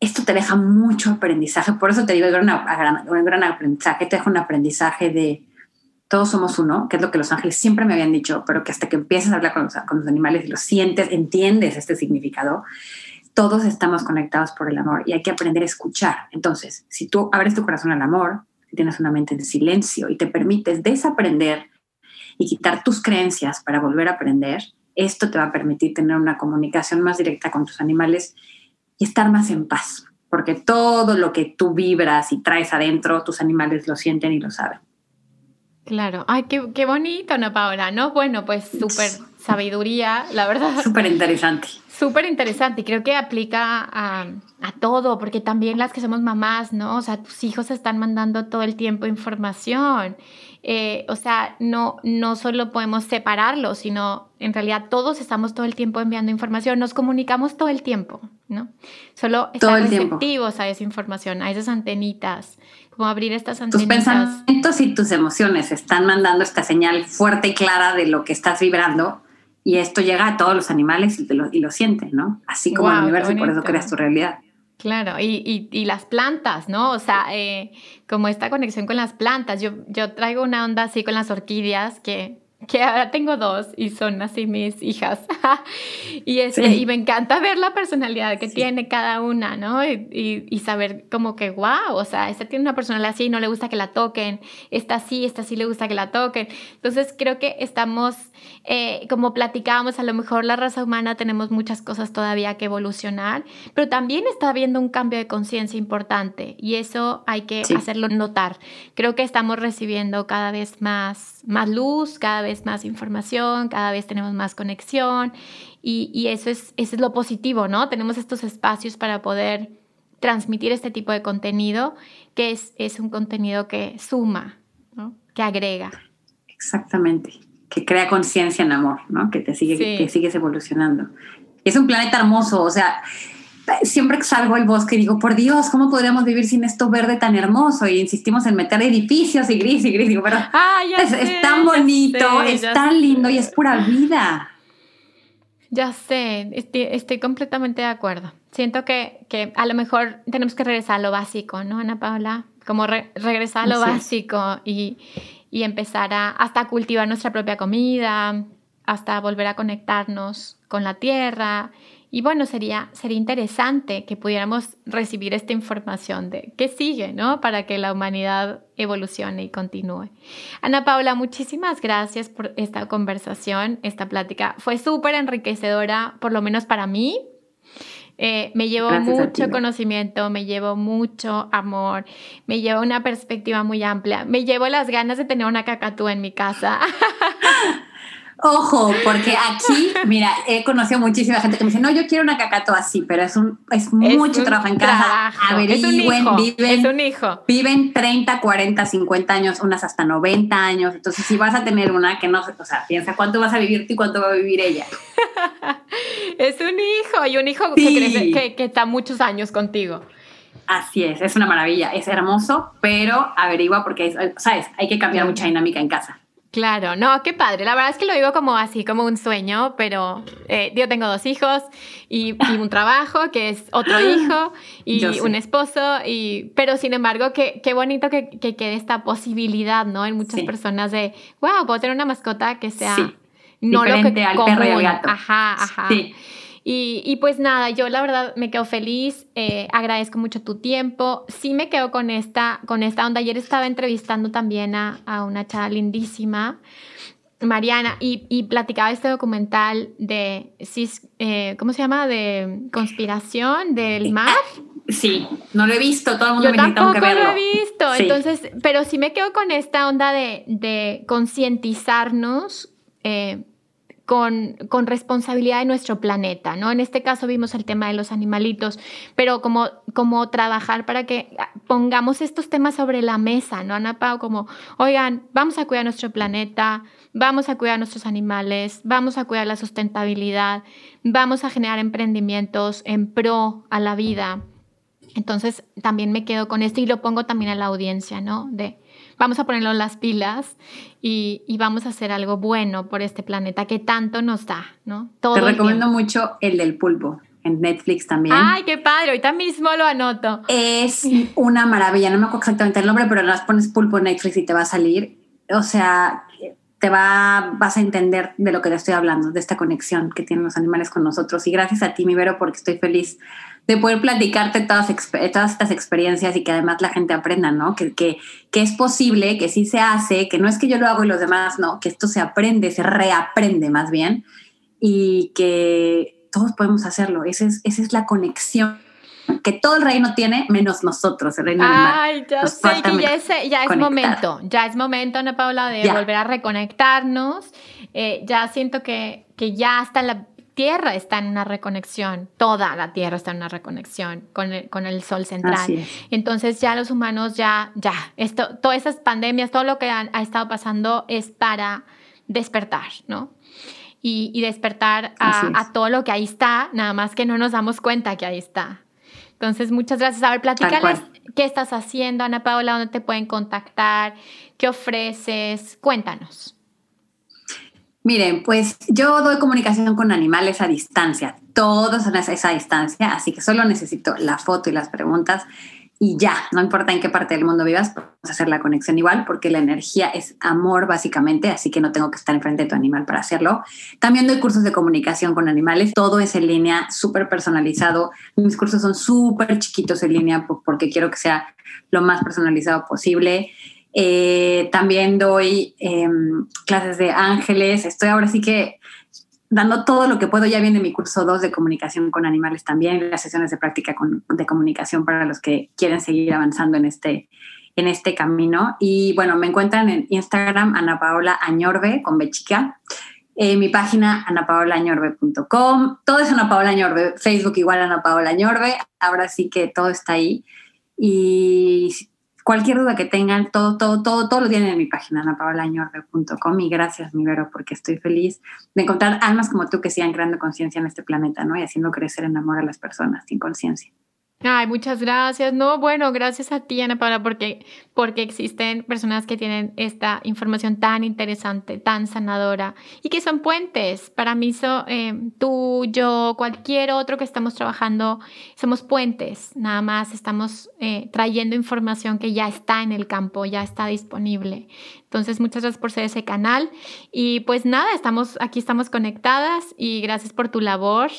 esto te deja mucho aprendizaje. Por eso te digo, un gran, aprendizaje, te deja un aprendizaje de todos somos uno, que es lo que los ángeles siempre me habían dicho, pero que hasta que empiezas a hablar con los, los animales y lo sientes, entiendes este significado, todos estamos conectados por el amor y hay que aprender a escuchar. Entonces, si tú abres tu corazón al amor, tienes una mente de silencio y te permites desaprender y quitar tus creencias para volver a aprender, esto te va a permitir tener una comunicación más directa con tus animales y estar más en paz, porque todo lo que tú vibras y traes adentro, tus animales lo sienten y lo saben. Claro, ay, qué, qué bonito, ¿no, Paola? ¿No? Bueno, pues súper sabiduría, la verdad. Súper interesante. Súper interesante y creo que aplica a, a, todo, porque también las que somos mamás, ¿no? O sea, tus hijos están mandando todo el tiempo información eh, o sea, no, no solo podemos separarlo, sino en realidad todos estamos todo el tiempo enviando información, nos comunicamos todo el tiempo, ¿no? Solo estar receptivos a esa información, a esas antenitas, como abrir estas antenitas. Tus pensamientos y tus emociones están mandando esta señal fuerte y clara de lo que estás vibrando y esto llega a todos los animales y, lo, y lo sienten, ¿no? Así como el universo y por eso creas tu realidad. Claro, y, y, las plantas, ¿no? O sea, eh, como esta conexión con las plantas. Yo, yo traigo una onda así con las orquídeas que que ahora tengo dos y son así mis hijas. y, este, y me encanta ver la personalidad que tiene cada una, ¿no? Y, y, saber como que, wow, o sea, esta tiene una personalidad así, no le gusta que la toquen, esta sí, esta sí le gusta que la toquen. Entonces creo que estamos, eh, como platicábamos, a lo mejor la raza humana tenemos muchas cosas todavía que evolucionar, pero también está habiendo un cambio de conciencia importante y eso hay que hacerlo notar. Creo que estamos recibiendo cada vez más, más luz, cada vez más información, cada vez tenemos más conexión y, eso, es, eso es lo positivo, ¿no? Tenemos estos espacios para poder transmitir este tipo de contenido, que es, es un contenido que suma, ¿no? que agrega. Exactamente, que crea conciencia en amor, ¿no? que te sigue, que sigues evolucionando. Es un planeta hermoso, o sea, siempre que salgo al bosque digo, por Dios, ¿cómo podríamos vivir sin esto verde tan hermoso? Y insistimos en meter edificios y gris y gris. Digo, pero ah, es, tan bonito, es tan lindo y es pura vida. Ya sé, estoy, completamente de acuerdo. Siento que, que, a lo mejor tenemos que regresar a lo básico, ¿no, Ana Paula? Como regresar a lo básico y, y empezar a hasta cultivar nuestra propia comida, hasta volver a conectarnos con la tierra y bueno, sería, sería interesante que pudiéramos recibir esta información de qué sigue, ¿no? Para que la humanidad evolucione y continúe. Ana Paula, muchísimas gracias por esta conversación, esta plática. Fue súper enriquecedora, por lo menos para mí. Eh, me llevó mucho conocimiento, me llevó mucho amor, me llevó una perspectiva muy amplia, me llevó las ganas de tener una cacatúa en mi casa. Ojo, porque aquí, mira, he conocido muchísima gente que me dice, no, yo quiero una cacato así, pero es un es mucho trabajo en casa. Averigüen, viven, es un hijo. Viven 30, 40, 50 años, unas hasta 90 años. Entonces, si vas a tener una que no, o sea, piensa cuánto vas a vivir tú y cuánto va a vivir ella. es un hijo, y un hijo que, que está muchos años contigo. Así es, es una maravilla, es hermoso, pero averigua porque, ¿sabes? Hay que cambiar mucha dinámica en casa. Claro, no, qué padre. La verdad es que lo digo como así, como un sueño, pero eh, yo tengo dos hijos y, un trabajo que es otro hijo y un esposo, y, pero sin embargo, qué, qué bonito que, que, quede esta posibilidad, ¿no? En muchas personas de, wow, puedo tener una mascota que sea no lo que al perro y al gato. Ajá, ajá. Sí. Y, pues nada, yo la verdad me quedo feliz, eh, agradezco mucho tu tiempo. Sí me quedo con esta, con esta onda. Ayer estaba entrevistando también a, una chava lindísima, Mariana, y, platicaba este documental de, eh, ¿cómo se llama? De conspiración del mar. Sí, no lo he visto, todo el mundo Yo me tampoco que verlo. lo he visto, entonces, pero sí me quedo con esta onda de, de concientizarnos eh, con, con, responsabilidad de nuestro planeta, ¿no? En este caso vimos el tema de los animalitos, pero como, como trabajar para que pongamos estos temas sobre la mesa, ¿no, Ana Pau? Como, oigan, vamos a cuidar nuestro planeta, vamos a cuidar nuestros animales, vamos a cuidar la sustentabilidad, vamos a generar emprendimientos en pro a la vida. Entonces, también me quedo con esto y lo pongo también a la audiencia, ¿no? De, vamos a ponerlo las pilas y, vamos a hacer algo bueno por este planeta que tanto nos da, ¿no? Todo Te recomiendo mucho el del pulpo. En Netflix también. Ay, qué padre, ahorita mismo lo anoto. Es una maravilla, no me acuerdo exactamente el nombre, pero las pones pulpo en Netflix y te va a salir. O sea, te va, vas a entender de lo que te estoy hablando, de esta conexión que tienen los animales con nosotros. Y gracias a ti, mi Vero, porque estoy feliz de poder platicarte todas, todas estas experiencias y que además la gente aprenda, ¿no? Que, que, que, es posible, que sí se hace, que no es que yo lo hago y los demás no, que esto se aprende, se reaprende más bien y que todos podemos hacerlo. Esa es, esa es la conexión que todo el reino tiene, menos nosotros, el reino animal. Ay, ya sé que ya es, ya es momento, ya es momento, Ana Paula, de volver a reconectarnos. Eh, ya siento que, que ya hasta la Tierra está en una reconexión, toda la Tierra está en una reconexión con el, con el Sol central. Entonces ya los humanos ya, ya, esto, todas esas pandemias, todo lo que ha estado pasando es para despertar, ¿no? Y, despertar a, todo lo que ahí está, nada más que no nos damos cuenta que ahí está. Entonces, muchas gracias. A ver, platícales qué estás haciendo, Ana Paola, dónde te pueden contactar, qué ofreces, cuéntanos. Miren, pues yo doy comunicación con animales a distancia, todos son a esa distancia, así que solo necesito la foto y las preguntas y ya, no importa en qué parte del mundo vivas, podemos hacer la conexión igual porque la energía es amor básicamente, así que no tengo que estar enfrente de tu animal para hacerlo. También doy cursos de comunicación con animales, todo es en línea, súper personalizado. Mis cursos son súper chiquitos en línea porque quiero que sea lo más personalizado posible. Eh, también doy em, clases de ángeles. Estoy ahora sí que dando todo lo que puedo. Ya viene mi curso 2 de comunicación con animales también, las sesiones de práctica de comunicación para los que quieren seguir avanzando en este, en este camino. Y bueno, me encuentran en Instagram Ana Paola Añorbe con Bechica. Eh, mi página anapaolaañorbe.com, todo es Ana Paola Añorbe, Facebook igual Ana Paola Añorbe, ahora sí que todo está ahí. Y cualquier duda que tengan, todo, todo, todo, todo lo tienen en mi página, anapaolañorbe.com y gracias, mi Vero, porque estoy feliz de encontrar almas como tú que sigan creando conciencia en este planeta, ¿no? Y haciendo crecer en amor a las personas sin conciencia. Ay, muchas gracias. No, bueno, gracias a ti, Ana Paula, porque, porque existen personas que tienen esta información tan interesante, tan sanadora y que son puentes. Para mí, so, eh, tú, yo, cualquier otro que estamos trabajando, somos puentes. Nada más estamos eh, trayendo información que ya está en el campo, ya está disponible. Entonces, muchas gracias por ser ese canal. Y pues nada, estamos aquí, estamos conectadas y gracias por tu labor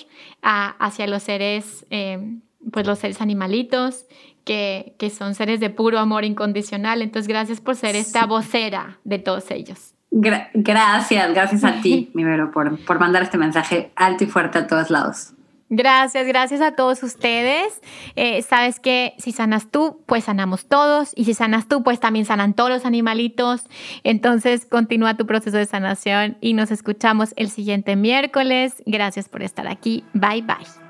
ah, hacia los seres. Eh, pues los seres animalitos, que, que, son seres de puro amor incondicional. Entonces, gracias por ser esta vocera de todos ellos. gracias, gracias a ti, mi Vero, por, por mandar este mensaje alto y fuerte a todos lados. Gracias, gracias a todos ustedes. Eh, sabes que si sanas tú, pues sanamos todos. Y si sanas tú, pues también sanan todos los animalitos. Entonces, continúa tu proceso de sanación y nos escuchamos el siguiente miércoles. Gracias por estar aquí. Bye bye.